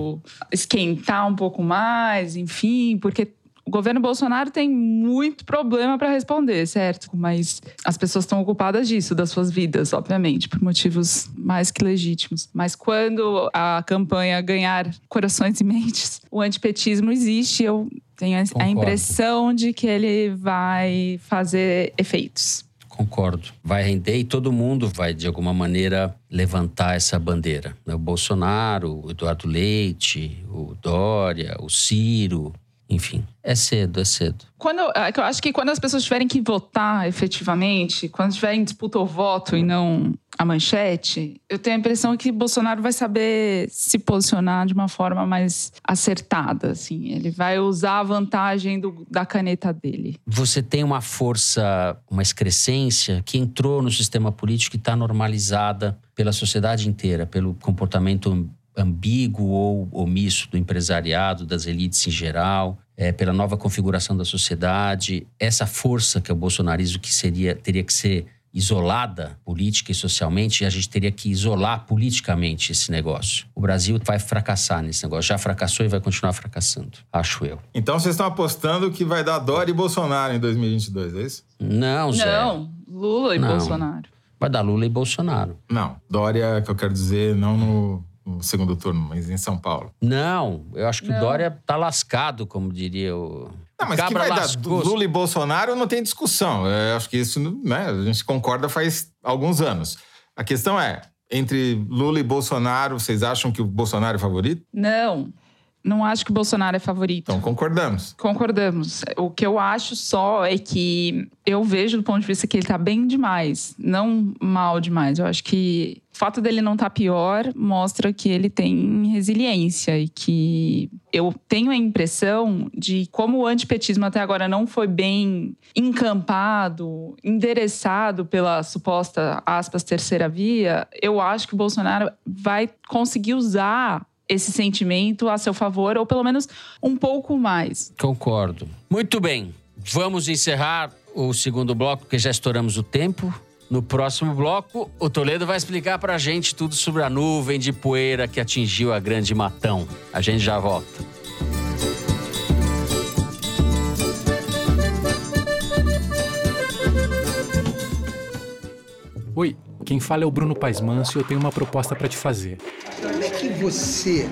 esquentar um pouco mais, enfim, porque o governo Bolsonaro tem muito problema para responder, certo? Mas as pessoas estão ocupadas disso, das suas vidas, obviamente, por motivos mais que legítimos. Mas quando a campanha ganhar corações e mentes, o antipetismo existe. Eu tenho a- a Concordo. impressão de que ele vai fazer efeitos. Concordo. Vai render e todo mundo vai, de alguma maneira, levantar essa bandeira. né? O Bolsonaro, o Eduardo Leite, o Dória, o Ciro. Enfim, é cedo, é cedo. Quando, é eu acho que quando as pessoas tiverem que votar efetivamente, quando tiverem disputa o voto e não a manchete, eu tenho a impressão que Bolsonaro vai saber se posicionar de uma forma mais acertada. Assim. Ele vai usar a vantagem do- da caneta dele. Você tem uma força, uma excrescência que entrou no sistema político e está normalizada pela sociedade inteira, pelo comportamento ambíguo ou omisso do empresariado, das elites em geral, é, pela nova configuração da sociedade. Essa força que é o bolsonarismo que seria teria que ser isolada política e socialmente, a gente teria que isolar politicamente esse negócio. O Brasil vai fracassar nesse negócio, já fracassou e vai continuar fracassando, acho eu. Então vocês estão apostando que vai dar Dória e Bolsonaro em 2022, é isso? Não, Zé. Não, Lula e Não. Bolsonaro. Vai dar Lula e Bolsonaro. Não, Dória, que eu quero dizer, não no, no segundo turno, mas em São Paulo. Não, eu acho que Não. o Dória tá lascado, como diria o. Não, mas Cabra que vai lascou. dar Lula e Bolsonaro não tem discussão. Eu acho que isso, né, a gente concorda faz alguns anos. A questão é, entre Lula e Bolsonaro, vocês acham que o Bolsonaro é favorito? Não, não acho que Bolsonaro é favorito. Então concordamos. Concordamos. O que eu acho só é que eu vejo do ponto de vista que ele tá bem demais, não mal demais. Eu acho que o fato dele não estar pior mostra que ele tem resiliência e que eu tenho a impressão de como o antipetismo até agora não foi bem encampado, endereçado pela suposta aspas terceira via, eu acho que o Bolsonaro vai conseguir usar esse sentimento a seu favor, ou pelo menos um pouco mais. Concordo. Muito bem. Vamos encerrar o segundo bloco, porque já estouramos o tempo. No próximo bloco, o Toledo vai explicar pra gente tudo sobre a nuvem de poeira que atingiu a Grande Matão. A gente já volta. Oi, quem fala é o Bruno Paes Manso e eu tenho uma proposta para te fazer. Como é que você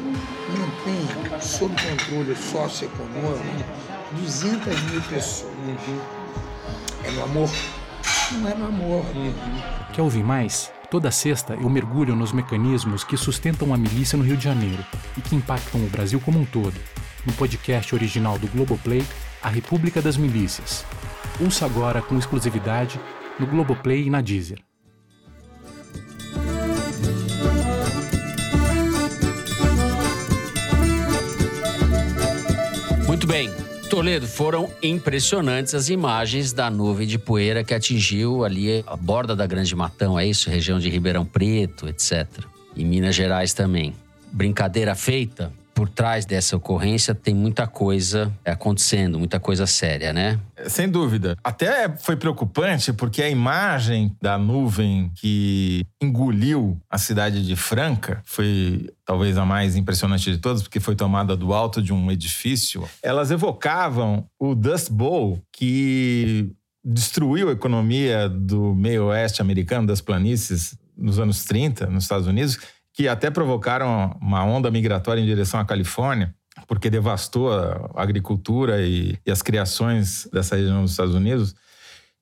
mantém sob controle socioeconômico 200 mil pessoas? É no amor? Não é no amor. Quer ouvir mais? Toda sexta eu mergulho nos mecanismos que sustentam a milícia no Rio de Janeiro e que impactam o Brasil como um todo, no podcast original do Globoplay, A República das Milícias. Ouça agora com exclusividade no Globoplay e na Deezer. Muito bem. Toledo, foram impressionantes as imagens da nuvem de poeira que atingiu ali a borda da Grande Matão, é isso? Região de Ribeirão Preto, etc. E Minas Gerais também. Brincadeira feita, por trás dessa ocorrência tem muita coisa acontecendo, muita coisa séria, né? Sem dúvida. Até foi preocupante porque a imagem da nuvem que engoliu a cidade de Franca foi talvez a mais impressionante de todas, porque foi tomada do alto de um edifício. Elas evocavam o Dust Bowl que destruiu a economia do meio oeste americano, das planícies, nos anos 30, nos Estados Unidos, que até provocaram uma onda migratória em direção à Califórnia porque devastou a agricultura e, e as criações dessa região dos Estados Unidos.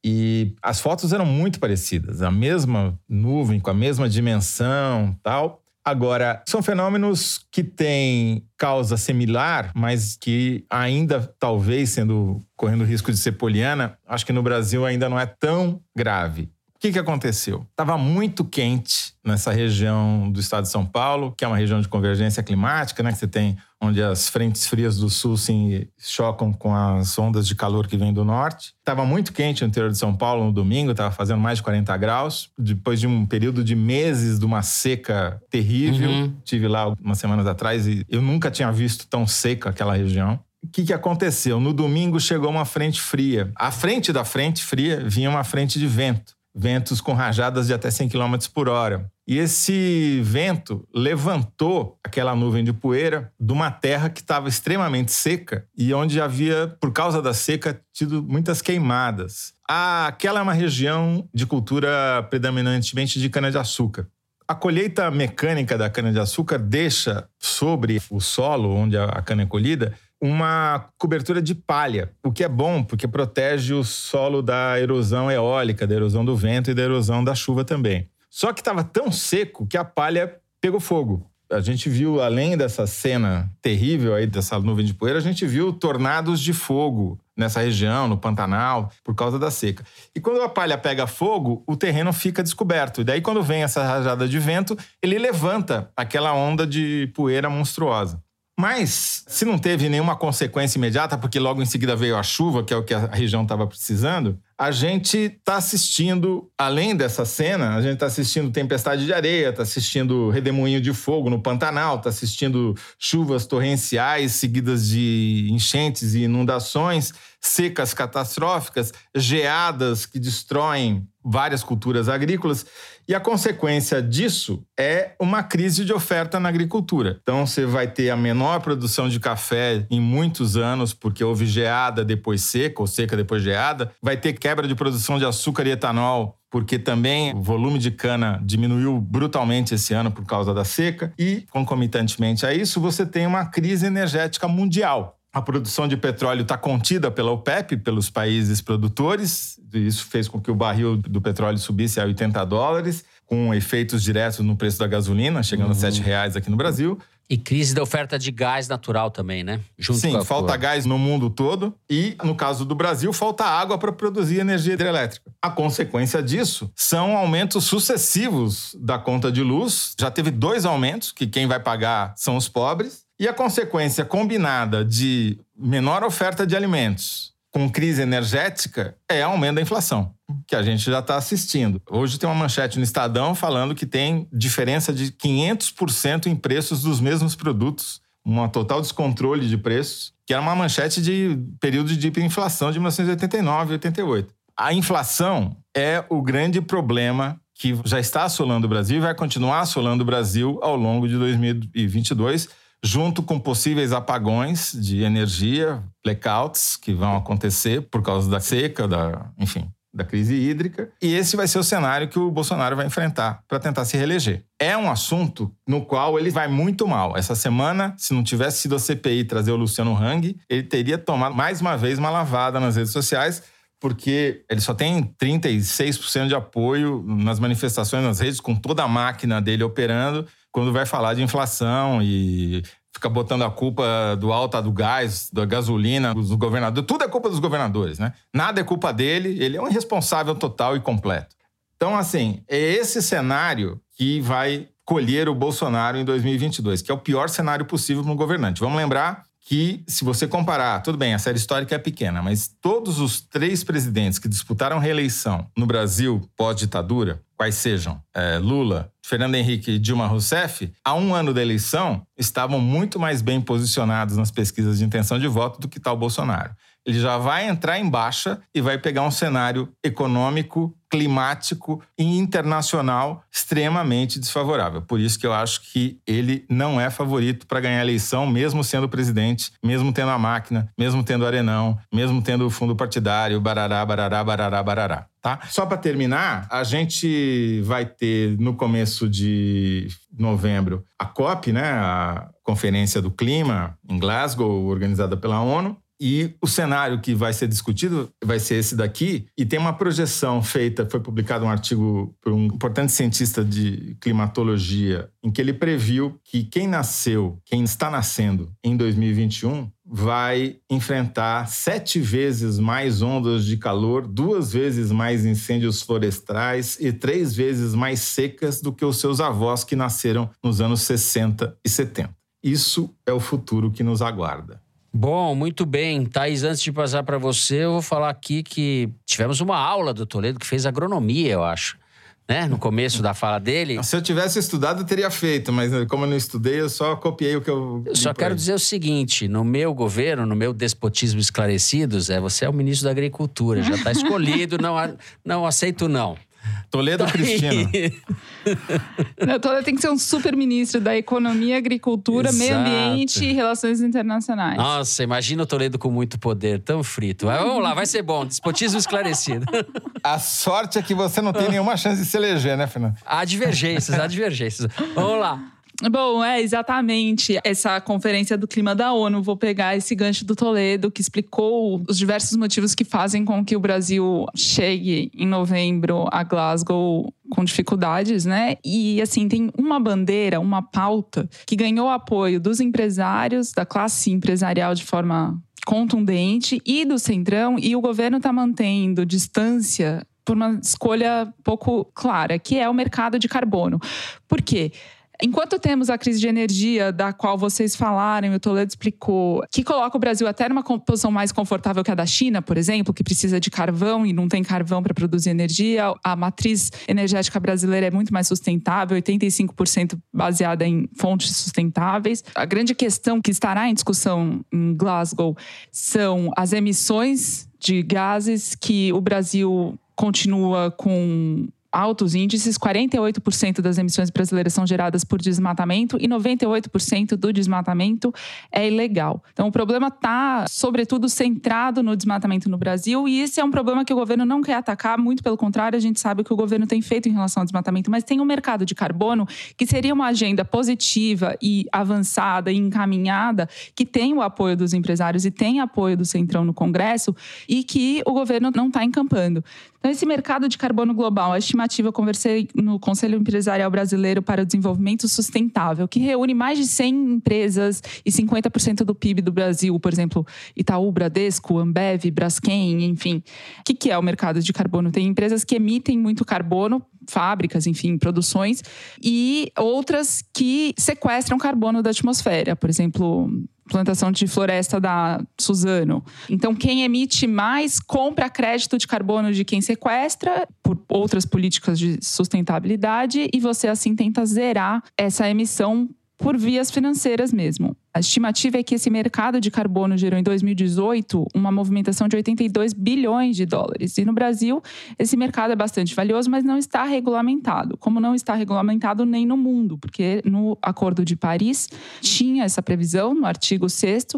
E as fotos eram muito parecidas, a mesma nuvem, com a mesma dimensão tal. Agora, são fenômenos que têm causa similar, mas que ainda, talvez, sendo correndo risco de ser poliana, acho que no Brasil ainda não é tão grave. O que, que aconteceu? Estava muito quente nessa região do estado de São Paulo, que é uma região de convergência climática, né? Que você tem onde as frentes frias do sul se chocam com as ondas de calor que vêm do norte. Estava muito quente no interior de São Paulo no domingo, estava fazendo mais de 40 graus. Depois de um período de meses de uma seca terrível, uhum. tive lá umas semanas atrás e eu nunca tinha visto tão seca aquela região. O que, que aconteceu? No domingo chegou uma frente fria. À frente da frente fria vinha uma frente de vento ventos com rajadas de até 100 km por hora. E esse vento levantou aquela nuvem de poeira de uma terra que estava extremamente seca e onde havia, por causa da seca, tido muitas queimadas. Aquela é uma região de cultura predominantemente de cana-de-açúcar. A colheita mecânica da cana-de-açúcar deixa sobre o solo onde a cana é colhida uma cobertura de palha, o que é bom porque protege o solo da erosão eólica, da erosão do vento e da erosão da chuva também. Só que estava tão seco que a palha pegou fogo. A gente viu, além dessa cena terrível aí dessa nuvem de poeira, a gente viu tornados de fogo nessa região, no Pantanal, por causa da seca. E quando a palha pega fogo, o terreno fica descoberto. E daí, quando vem essa rajada de vento, ele levanta aquela onda de poeira monstruosa. Mas, se não teve nenhuma consequência imediata, porque logo em seguida veio a chuva, que é o que a região estava precisando, a gente está assistindo, além dessa cena, a gente está assistindo tempestade de areia, está assistindo redemoinho de fogo no Pantanal, está assistindo chuvas torrenciais seguidas de enchentes e inundações, secas catastróficas, geadas que destroem várias culturas agrícolas. E a consequência disso é uma crise de oferta na agricultura. Então, você vai ter a menor produção de café em muitos anos, porque houve geada depois seca, ou seca depois geada. Vai ter quebra de produção de açúcar e etanol, porque também o volume de cana diminuiu brutalmente esse ano por causa da seca. E, concomitantemente a isso, você tem uma crise energética mundial a produção de petróleo está contida pela OPEP, pelos países produtores. Isso fez com que o barril do petróleo subisse a 80 dólares, com efeitos diretos no preço da gasolina, chegando uhum. a 7 reais aqui no Brasil. E crise da oferta de gás natural também, né? Junto Sim, falta cor. gás no mundo todo e, no caso do Brasil, falta água para produzir energia hidrelétrica. A consequência disso são aumentos sucessivos da conta de luz. Já teve dois aumentos, que quem vai pagar são os pobres. E a consequência combinada de menor oferta de alimentos com crise energética é aumento da inflação, que a gente já está assistindo. Hoje tem uma manchete no Estadão falando que tem diferença de 500% em preços dos mesmos produtos, um total descontrole de preços, que era uma manchete de período de hiperinflação de 1989 e 88. A inflação é o grande problema que já está assolando o Brasil e vai continuar assolando o Brasil ao longo de 2022 junto com possíveis apagões de energia, blackouts que vão acontecer por causa da seca, da, enfim, da crise hídrica. E esse vai ser o cenário que o Bolsonaro vai enfrentar para tentar se reeleger. É um assunto no qual ele vai muito mal. Essa semana, se não tivesse sido a CPI trazer o Luciano Hang, ele teria tomado mais uma vez uma lavada nas redes sociais, porque ele só tem 36% de apoio nas manifestações nas redes, com toda a máquina dele operando quando vai falar de inflação e fica botando a culpa do alta do gás, da gasolina, dos governadores. Tudo é culpa dos governadores, né? Nada é culpa dele, ele é um irresponsável total e completo. Então, assim, é esse cenário que vai colher o Bolsonaro em 2022, que é o pior cenário possível para um governante. Vamos lembrar que, se você comparar, tudo bem, a série histórica é pequena, mas todos os três presidentes que disputaram reeleição no Brasil pós-ditadura, quais sejam? É, Lula, Fernando Henrique e Dilma Rousseff, há um ano da eleição, estavam muito mais bem posicionados nas pesquisas de intenção de voto do que tal Bolsonaro ele já vai entrar em baixa e vai pegar um cenário econômico, climático e internacional extremamente desfavorável. Por isso que eu acho que ele não é favorito para ganhar a eleição, mesmo sendo presidente, mesmo tendo a máquina, mesmo tendo arenão, mesmo tendo o fundo partidário, barará, barará, barará, barará. Tá? Só para terminar, a gente vai ter no começo de novembro a COP, né, a Conferência do Clima em Glasgow, organizada pela ONU, E o cenário que vai ser discutido vai ser esse daqui. E tem uma projeção feita, foi publicado um artigo por um importante cientista de climatologia, em que ele previu que quem nasceu, quem está nascendo em 2021, vai enfrentar sete vezes mais ondas de calor, duas vezes mais incêndios florestais e três vezes mais secas do que os seus avós que nasceram nos anos 60 e 70. Isso é o futuro que nos aguarda. Bom, muito bem. Thaís, antes de passar para você, eu vou falar aqui que tivemos uma aula do Toledo que fez agronomia, eu acho. Né? No começo da fala dele. Se eu tivesse estudado, eu teria feito, mas como eu não estudei, eu só copiei o que eu. Eu só quero dizer o seguinte: no meu governo, no meu despotismo esclarecidos, é você é o ministro da Agricultura, já está *laughs* escolhido, não, não aceito não. Toledo. Cristina. Não, Toledo tem que ser um super ministro da Economia, Agricultura, Exato. Meio Ambiente e Relações Internacionais. Nossa, imagina o Toledo com muito poder, tão frito. Mas vamos lá, vai ser bom. Despotismo esclarecido. A sorte é que você não tem nenhuma chance de se eleger, né, Fernando? Há divergências, há divergências. Vamos lá. Bom, é exatamente essa conferência do clima da ONU. Vou pegar esse gancho do Toledo, que explicou os diversos motivos que fazem com que o Brasil chegue em novembro a Glasgow com dificuldades, né? E assim, tem uma bandeira, uma pauta que ganhou apoio dos empresários, da classe empresarial de forma contundente e do Centrão, e o governo está mantendo distância por uma escolha pouco clara, que é o mercado de carbono. Por quê? Enquanto temos a crise de energia, da qual vocês falaram, o Toledo explicou, que coloca o Brasil até numa posição mais confortável que a da China, por exemplo, que precisa de carvão e não tem carvão para produzir energia, a matriz energética brasileira é muito mais sustentável, 85% baseada em fontes sustentáveis. A grande questão que estará em discussão em Glasgow são as emissões de gases que o Brasil continua com altos índices, 48% das emissões brasileiras são geradas por desmatamento e 98% do desmatamento é ilegal. Então, o problema está, sobretudo, centrado no desmatamento no Brasil e esse é um problema que o governo não quer atacar, muito pelo contrário, a gente sabe o que o governo tem feito em relação ao desmatamento, mas tem um mercado de carbono que seria uma agenda positiva e avançada e encaminhada, que tem o apoio dos empresários e tem apoio do Centrão no Congresso e que o governo não está encampando. Então, esse mercado de carbono global, a estimativa, eu conversei no Conselho Empresarial Brasileiro para o Desenvolvimento Sustentável, que reúne mais de 100 empresas e 50% do PIB do Brasil, por exemplo, Itaú, Bradesco, Ambev, Braskem, enfim. O que é o mercado de carbono? Tem empresas que emitem muito carbono, fábricas, enfim, produções, e outras que sequestram carbono da atmosfera. Por exemplo, plantação de floresta da Suzano. Então, quem emite mais compra crédito de carbono de quem sequestra por outras políticas de sustentabilidade e você assim tenta zerar essa emissão por vias financeiras mesmo. A estimativa é que esse mercado de carbono gerou em 2018 uma movimentação de 82 bilhões de dólares. E no Brasil, esse mercado é bastante valioso, mas não está regulamentado. Como não está regulamentado nem no mundo, porque no Acordo de Paris tinha essa previsão, no artigo 6,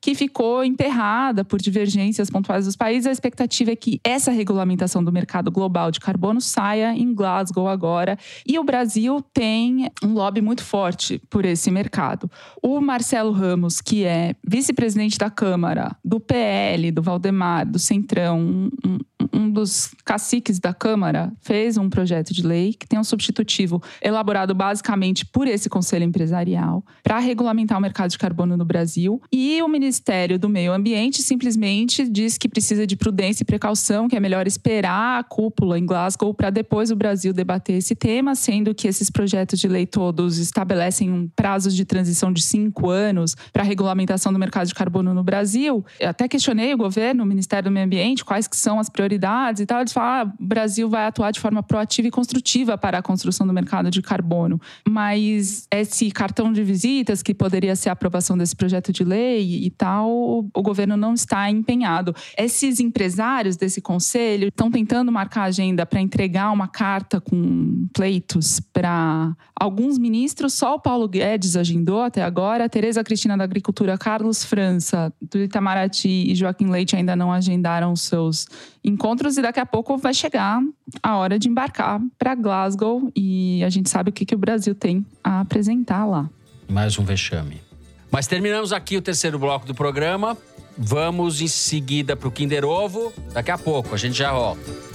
que ficou enterrada por divergências pontuais dos países. A expectativa é que essa regulamentação do mercado global de carbono saia em Glasgow agora. E o Brasil tem um lobby muito forte por esse mercado. O Marcelo Marcelo Ramos, que é vice-presidente da Câmara, do PL, do Valdemar, do Centrão, um, um, um dos caciques da Câmara, fez um projeto de lei que tem um substitutivo elaborado basicamente por esse Conselho Empresarial para regulamentar o mercado de carbono no Brasil. E o Ministério do Meio Ambiente simplesmente diz que precisa de prudência e precaução, que é melhor esperar a cúpula em Glasgow para depois o Brasil debater esse tema, sendo que esses projetos de lei todos estabelecem um prazos de transição de cinco anos para a regulamentação do mercado de carbono no Brasil. Eu até questionei o governo, o Ministério do Meio Ambiente, quais que são as prioridades prioridades e tal, eles falam: ah, o Brasil vai atuar de forma proativa e construtiva para a construção do mercado de carbono. Mas esse cartão de visitas, que poderia ser a aprovação desse projeto de lei e tal, o governo não está empenhado. Esses empresários desse conselho estão tentando marcar a agenda para entregar uma carta com pleitos para alguns ministros, só o Paulo Guedes agendou até agora, Tereza Cristina da Agricultura, Carlos França, do Itamaraty e Joaquim Leite ainda não agendaram seus encontros e daqui a pouco vai chegar a hora de embarcar para Glasgow e a gente sabe o que, que o Brasil tem a apresentar lá. Mais um vexame. Mas terminamos aqui o terceiro bloco do programa. Vamos em seguida pro Kinder Ovo. Daqui a pouco, a gente já volta.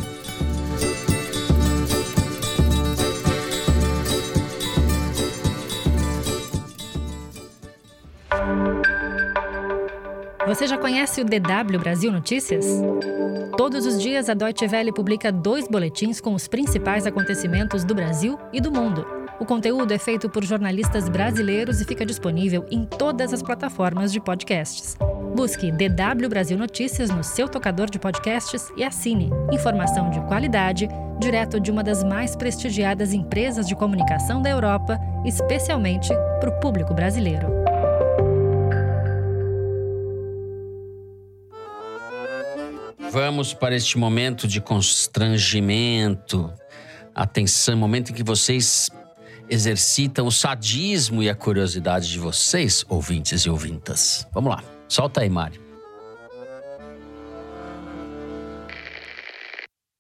Você já conhece o DW Brasil Notícias? Todos os dias a Deutsche Welle publica dois boletins com os principais acontecimentos do Brasil e do mundo. O conteúdo é feito por jornalistas brasileiros e fica disponível em todas as plataformas de podcasts. Busque DW Brasil Notícias no seu tocador de podcasts e assine. Informação de qualidade, direto de uma das mais prestigiadas empresas de comunicação da Europa, especialmente para o público brasileiro. Vamos para este momento de constrangimento, atenção, momento em que vocês exercitam o sadismo e a curiosidade de vocês, ouvintes e ouvintas. Vamos lá, solta aí, Mário.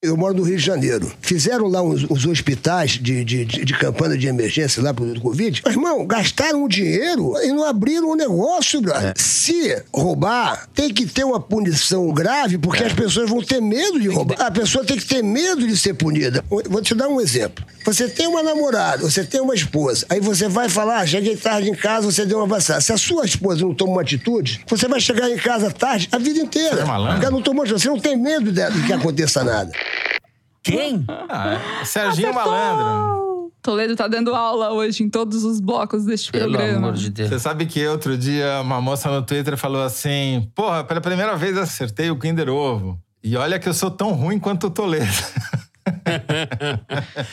Eu moro no Rio de Janeiro. Fizeram lá uns, uns hospitais de, de, de, de, campanha de emergência lá pro Covid. Mas, irmão, gastaram o dinheiro e não abriram o negócio, brother. É. Se roubar, tem que ter uma punição grave, porque é. as pessoas vão ter medo de roubar. A pessoa tem que ter medo de ser punida. Vou te dar um exemplo. Você tem uma namorada, você tem uma esposa, aí você vai falar, ah, cheguei tarde em casa, você deu uma passada. Se a sua esposa não toma uma atitude, você vai chegar em casa tarde a vida inteira. Você é malandro? não tomou, você não tem medo de que aconteça nada. Quem? Ah, é Serginho Acertou! Malandro. Toledo tá dando aula hoje em todos os blocos deste Pelo programa. Amor de Deus. Você sabe que outro dia uma moça no Twitter falou assim: Porra, pela primeira vez acertei o Kinder Ovo. E olha que eu sou tão ruim quanto o Toledo.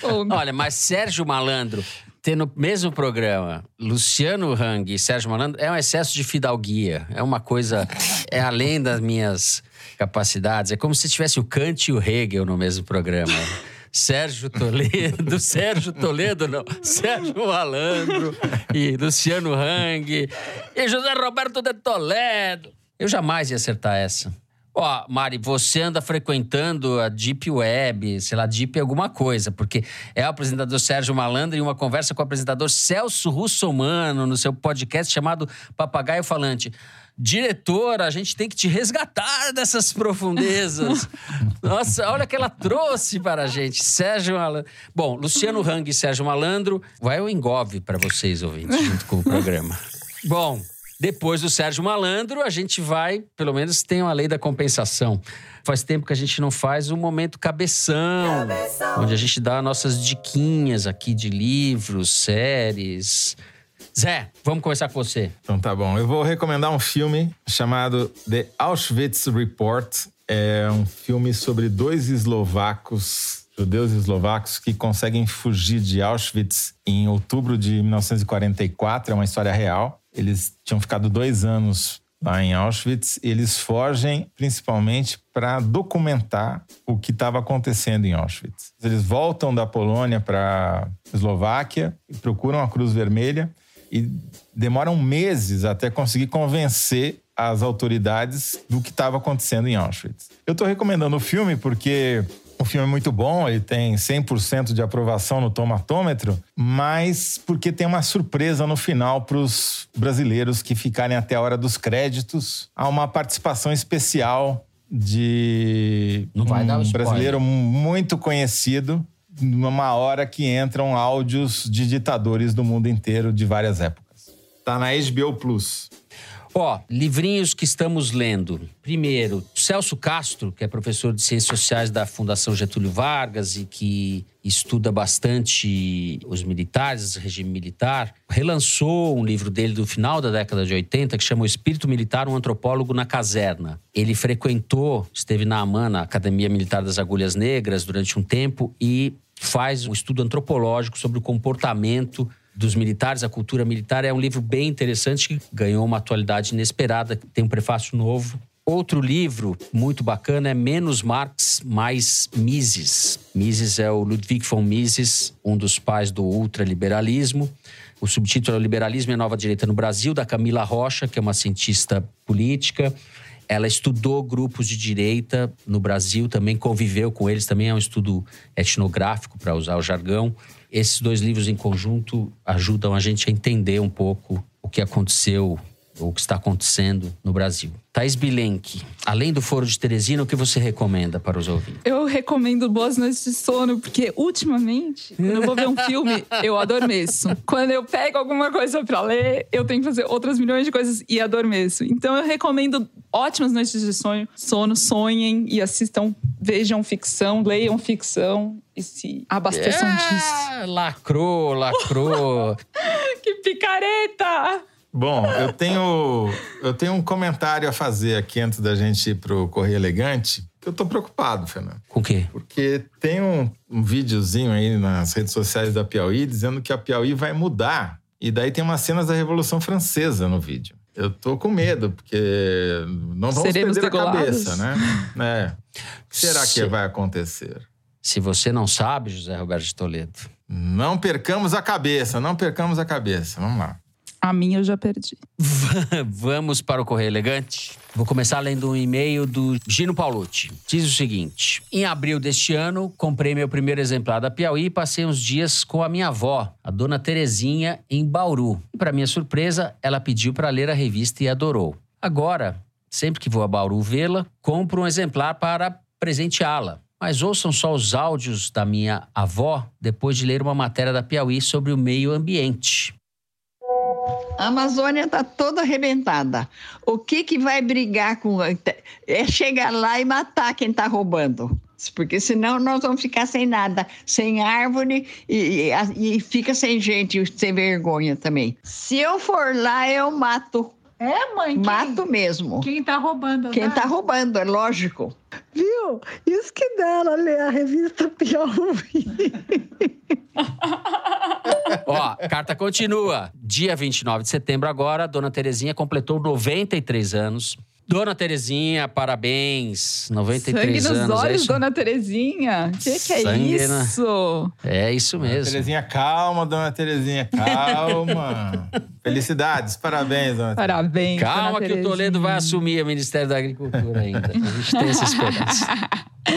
*laughs* olha, mas Sérgio Malandro ter no mesmo programa Luciano Hang e Sérgio Malandro é um excesso de fidalguia. É uma coisa. É além das minhas capacidades. É como se tivesse o Kant e o Hegel no mesmo programa. Sérgio Toledo, *laughs* Sérgio Toledo não, Sérgio Malandro e Luciano Hang e José Roberto de Toledo. Eu jamais ia acertar essa. Ó, Mari, você anda frequentando a Deep Web, sei lá, Deep alguma coisa, porque é o apresentador Sérgio Malandro em uma conversa com o apresentador Celso Russomano no seu podcast chamado Papagaio Falante diretora, a gente tem que te resgatar dessas profundezas. *laughs* Nossa, olha o que ela trouxe para a gente. Sérgio Malandro. Bom, Luciano Hang e Sérgio Malandro. Vai o engove para vocês, ouvintes, junto com o programa. Bom, depois do Sérgio Malandro, a gente vai, pelo menos tem uma lei da compensação. Faz tempo que a gente não faz o momento cabeção, cabeção. onde a gente dá nossas diquinhas aqui de livros, séries, Zé, vamos começar com você. Então tá bom. Eu vou recomendar um filme chamado The Auschwitz Report. É um filme sobre dois eslovacos, judeus eslovacos, que conseguem fugir de Auschwitz em outubro de 1944. É uma história real. Eles tinham ficado dois anos lá em Auschwitz. Eles fogem principalmente para documentar o que estava acontecendo em Auschwitz. Eles voltam da Polônia para Eslováquia e procuram a Cruz Vermelha e demoram meses até conseguir convencer as autoridades do que estava acontecendo em Auschwitz. Eu estou recomendando o filme porque o filme é muito bom, ele tem 100% de aprovação no tomatômetro, mas porque tem uma surpresa no final para os brasileiros que ficarem até a hora dos créditos. Há uma participação especial de um, um brasileiro muito conhecido numa hora que entram áudios de ditadores do mundo inteiro de várias épocas. Tá na HBO Plus. Ó, livrinhos que estamos lendo. Primeiro, Celso Castro, que é professor de Ciências Sociais da Fundação Getúlio Vargas e que estuda bastante os militares, o regime militar, relançou um livro dele do final da década de 80 que chama O Espírito Militar, um antropólogo na caserna. Ele frequentou, esteve na AMAN, na Academia Militar das Agulhas Negras, durante um tempo e faz um estudo antropológico sobre o comportamento dos militares, a cultura militar. É um livro bem interessante que ganhou uma atualidade inesperada, tem um prefácio novo. Outro livro muito bacana é Menos Marx, Mais Mises. Mises é o Ludwig von Mises, um dos pais do ultraliberalismo. O subtítulo é o Liberalismo e a Nova Direita no Brasil, da Camila Rocha, que é uma cientista política. Ela estudou grupos de direita no Brasil, também conviveu com eles, também é um estudo etnográfico, para usar o jargão. Esses dois livros em conjunto ajudam a gente a entender um pouco o que aconteceu o que está acontecendo no Brasil. Thaís Bilenque, além do Foro de Teresina, o que você recomenda para os ouvintes? Eu recomendo Boas Noites de Sono, porque ultimamente, quando eu vou ver um *laughs* filme, eu adormeço. Quando eu pego alguma coisa para ler, eu tenho que fazer outras milhões de coisas e adormeço. Então eu recomendo ótimas noites de sonho, sono, sonhem e assistam, vejam ficção, leiam ficção e se abasteçam é, disso. Lacrou, lacrou. *laughs* que picareta! Bom, eu tenho, eu tenho um comentário a fazer aqui antes da gente ir pro Correio Elegante. Que eu tô preocupado, Fernando. Com o quê? Porque tem um, um videozinho aí nas redes sociais da Piauí dizendo que a Piauí vai mudar. E daí tem umas cenas da Revolução Francesa no vídeo. Eu tô com medo, porque não vamos Seremos perder a degolados? cabeça, né? É. O que será que Se- vai acontecer? Se você não sabe, José Roberto de Toledo, Não percamos a cabeça, não percamos a cabeça. Vamos lá. A minha eu já perdi. *laughs* Vamos para o Correio Elegante. Vou começar lendo um e-mail do Gino Paulucci. Diz o seguinte: Em abril deste ano, comprei meu primeiro exemplar da Piauí e passei uns dias com a minha avó, a dona Terezinha, em Bauru. E, para minha surpresa, ela pediu para ler a revista e adorou. Agora, sempre que vou a Bauru vê-la, compro um exemplar para presenteá-la. Mas ouçam só os áudios da minha avó depois de ler uma matéria da Piauí sobre o meio ambiente. A Amazônia está toda arrebentada. O que, que vai brigar com. É chegar lá e matar quem está roubando. Porque senão nós vamos ficar sem nada, sem árvore e, e- e fica sem gente, sem vergonha também. Se eu for lá, eu mato. É, mãe? Quem, Mato mesmo. quem tá roubando? Quem está árvores? roubando, é lógico. Viu? Isso que dela ler a revista Piauí. *laughs* Ó, a carta continua. Dia 29 de setembro agora, Dona Terezinha completou 93 anos. Dona Terezinha, parabéns. 93 Sangue nos anos. é olhos, isso? dona Terezinha. Que que é Sangue na- isso? É isso Dona mesmo. Terezinha, calma, dona Terezinha, calma. *laughs* Felicidades, parabéns, Terezinha. Parabéns, Calma que o Toledo vai assumir o Ministério da Agricultura ainda. A gente tem essa esperança.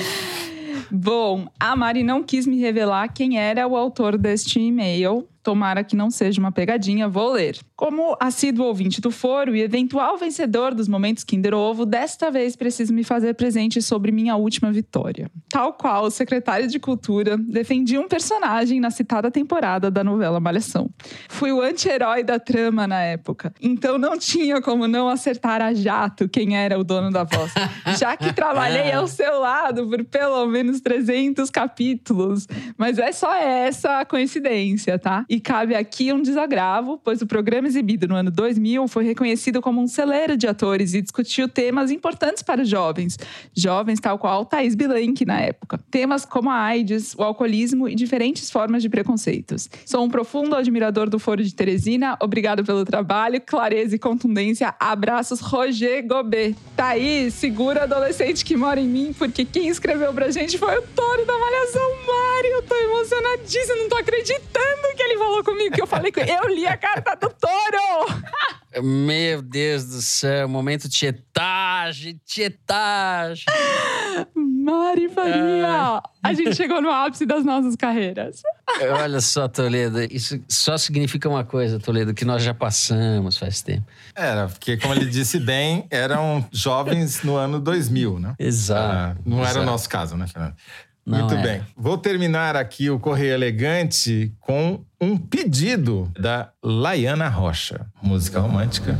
*laughs* Bom, a Mari não quis me revelar quem era o autor deste e-mail. Tomara que não seja uma pegadinha, vou ler. Como assíduo ouvinte do foro e eventual vencedor dos momentos Kinder Ovo, desta vez preciso me fazer presente sobre minha última vitória. Tal qual o secretário de Cultura, defendi um personagem na citada temporada da novela Malhação. Fui o anti-herói da trama na época, então não tinha como não acertar a jato quem era o dono da voz. Já que *laughs* trabalhei ao seu lado por pelo menos 300 capítulos. Mas é só essa a coincidência, tá? E cabe aqui um desagravo, pois o programa exibido no ano 2000 foi reconhecido como um celeiro de atores e discutiu temas importantes para jovens. Jovens tal qual Thaís Bilenque na época. Temas como a AIDS, o alcoolismo e diferentes formas de preconceitos. Sou um profundo admirador do Foro de Teresina. Obrigado pelo trabalho, clareza e contundência. Abraços, Roger Gobet. Thaís, segura adolescente que mora em mim, porque quem escreveu pra gente foi o Toro da Malhação Mário. Tô emocionadíssima, não tô acreditando que ele falou comigo, que eu falei ele. Eu li a carta do Toro! Meu Deus do céu, momento tietagem, tietagem. Mari Faria! A gente chegou no ápice das nossas carreiras. Olha só, Toledo, isso só significa uma coisa, Toledo, que nós já passamos faz tempo. Era, porque, como ele disse bem, eram jovens no ano 2000, né? Exato. Ah, não era exato. o nosso caso, né, Fernando? Não Muito era. bem. Vou terminar aqui o Correio Elegante com um pedido da Laiana Rocha, música romântica.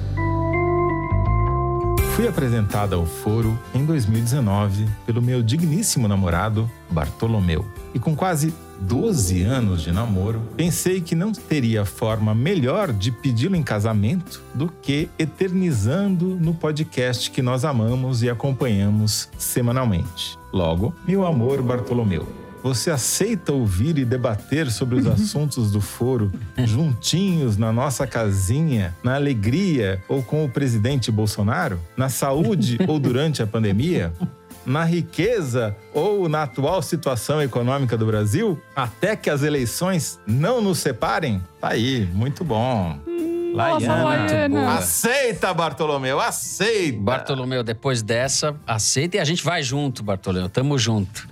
Fui apresentada ao foro em 2019 pelo meu digníssimo namorado Bartolomeu. E com quase 12 anos de namoro, pensei que não teria forma melhor de pedi-lo em casamento do que eternizando no podcast que nós amamos e acompanhamos semanalmente. Logo, meu amor Bartolomeu, você aceita ouvir e debater sobre os *laughs* assuntos do foro juntinhos na nossa casinha, na alegria ou com o presidente Bolsonaro? Na saúde *laughs* ou durante a pandemia? Na riqueza ou na atual situação econômica do Brasil? Até que as eleições não nos separem? Tá aí, muito bom. Nossa, Laiana. Aceita, Bartolomeu, aceita. Bartolomeu, depois dessa, aceita e a gente vai junto, Bartolomeu. Tamo junto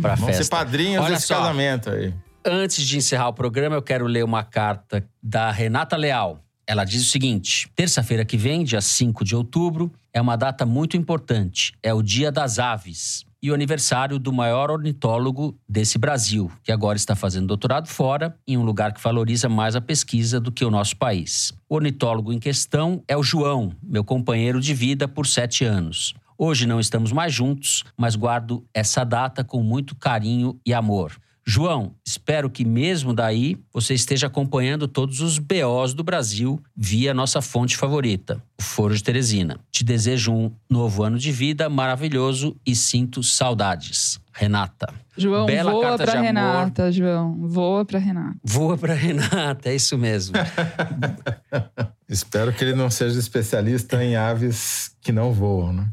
pra Vamos festa. ser padrinhos Olha desse só, casamento aí. Antes de encerrar o programa, eu quero ler uma carta da Renata Leal. Ela diz o seguinte: terça-feira que vem, dia 5 de outubro, é uma data muito importante. É o Dia das Aves e o aniversário do maior ornitólogo desse Brasil, que agora está fazendo doutorado fora, em um lugar que valoriza mais a pesquisa do que o nosso país. O ornitólogo em questão é o João, meu companheiro de vida por sete anos. Hoje não estamos mais juntos, mas guardo essa data com muito carinho e amor. João, espero que mesmo daí você esteja acompanhando todos os BOs do Brasil via nossa fonte favorita, o Foro de Teresina. Te desejo um novo ano de vida maravilhoso e sinto saudades. Renata. João, Bela voa carta pra de amor. Renata, João. Voa pra Renata. Voa pra Renata, é isso mesmo. *laughs* Espero que ele não seja especialista em aves que não voam, né?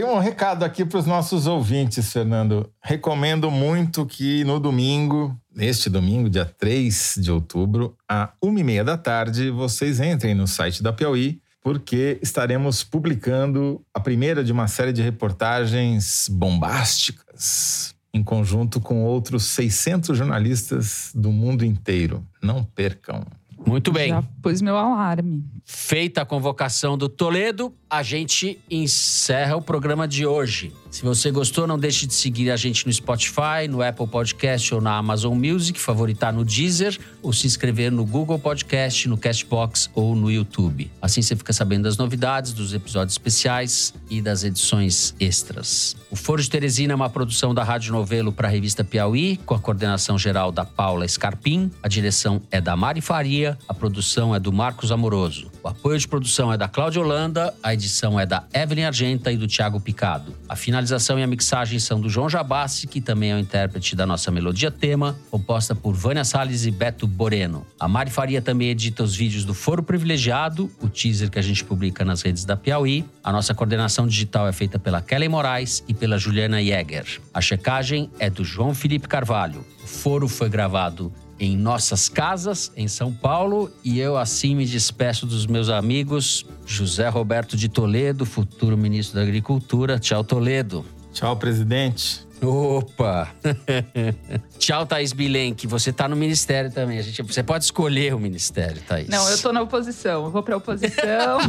Tem um recado aqui para os nossos ouvintes, Fernando. Recomendo muito que no domingo, neste domingo, dia 3 de outubro, e meia da tarde, vocês entrem no site da Piauí, porque estaremos publicando a primeira de uma série de reportagens bombásticas, em conjunto com outros 600 jornalistas do mundo inteiro. Não percam. Muito bem. Já pus meu alarme. Feita a convocação do Toledo, a gente encerra o programa de hoje. Se você gostou, não deixe de seguir a gente no Spotify, no Apple Podcast ou na Amazon Music, favoritar no Deezer ou se inscrever no Google Podcast, no Castbox ou no YouTube. Assim você fica sabendo das novidades, dos episódios especiais e das edições extras. O Foro de Teresina é uma produção da Rádio Novelo para a revista Piauí, com a coordenação geral da Paula Scarpim, a direção é da Mari Faria, a produção é do Marcos Amoroso. O apoio de produção é da Cláudia Holanda, a edição é da Evelyn Argenta e do Tiago Picado. A finalização e a mixagem são do João Jabassi, que também é o intérprete da nossa melodia tema, composta por Vânia Salles e Beto Boreno. A Mari Faria também edita os vídeos do Foro Privilegiado, o teaser que a gente publica nas redes da Piauí. A nossa coordenação digital é feita pela Kelly Moraes e pela Juliana Jäger. A checagem é do João Felipe Carvalho. O Foro foi gravado em nossas casas, em São Paulo, e eu assim me despeço dos meus amigos José Roberto de Toledo, futuro ministro da Agricultura. Tchau, Toledo. Tchau, presidente. Opa! *laughs* Tchau, Thaís Bilenque. Você tá no ministério também. A gente, você pode escolher o ministério, Thaís. Não, eu tô na oposição. Eu vou pra oposição. *laughs*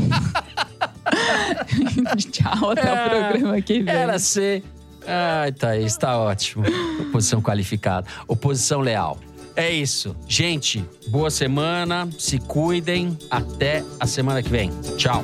Tchau, até o programa que vem. Era ser. Ai, Thaís, tá ótimo. Oposição qualificada. Oposição leal. É isso. Gente, boa semana. Se cuidem. Até a semana que vem. Tchau.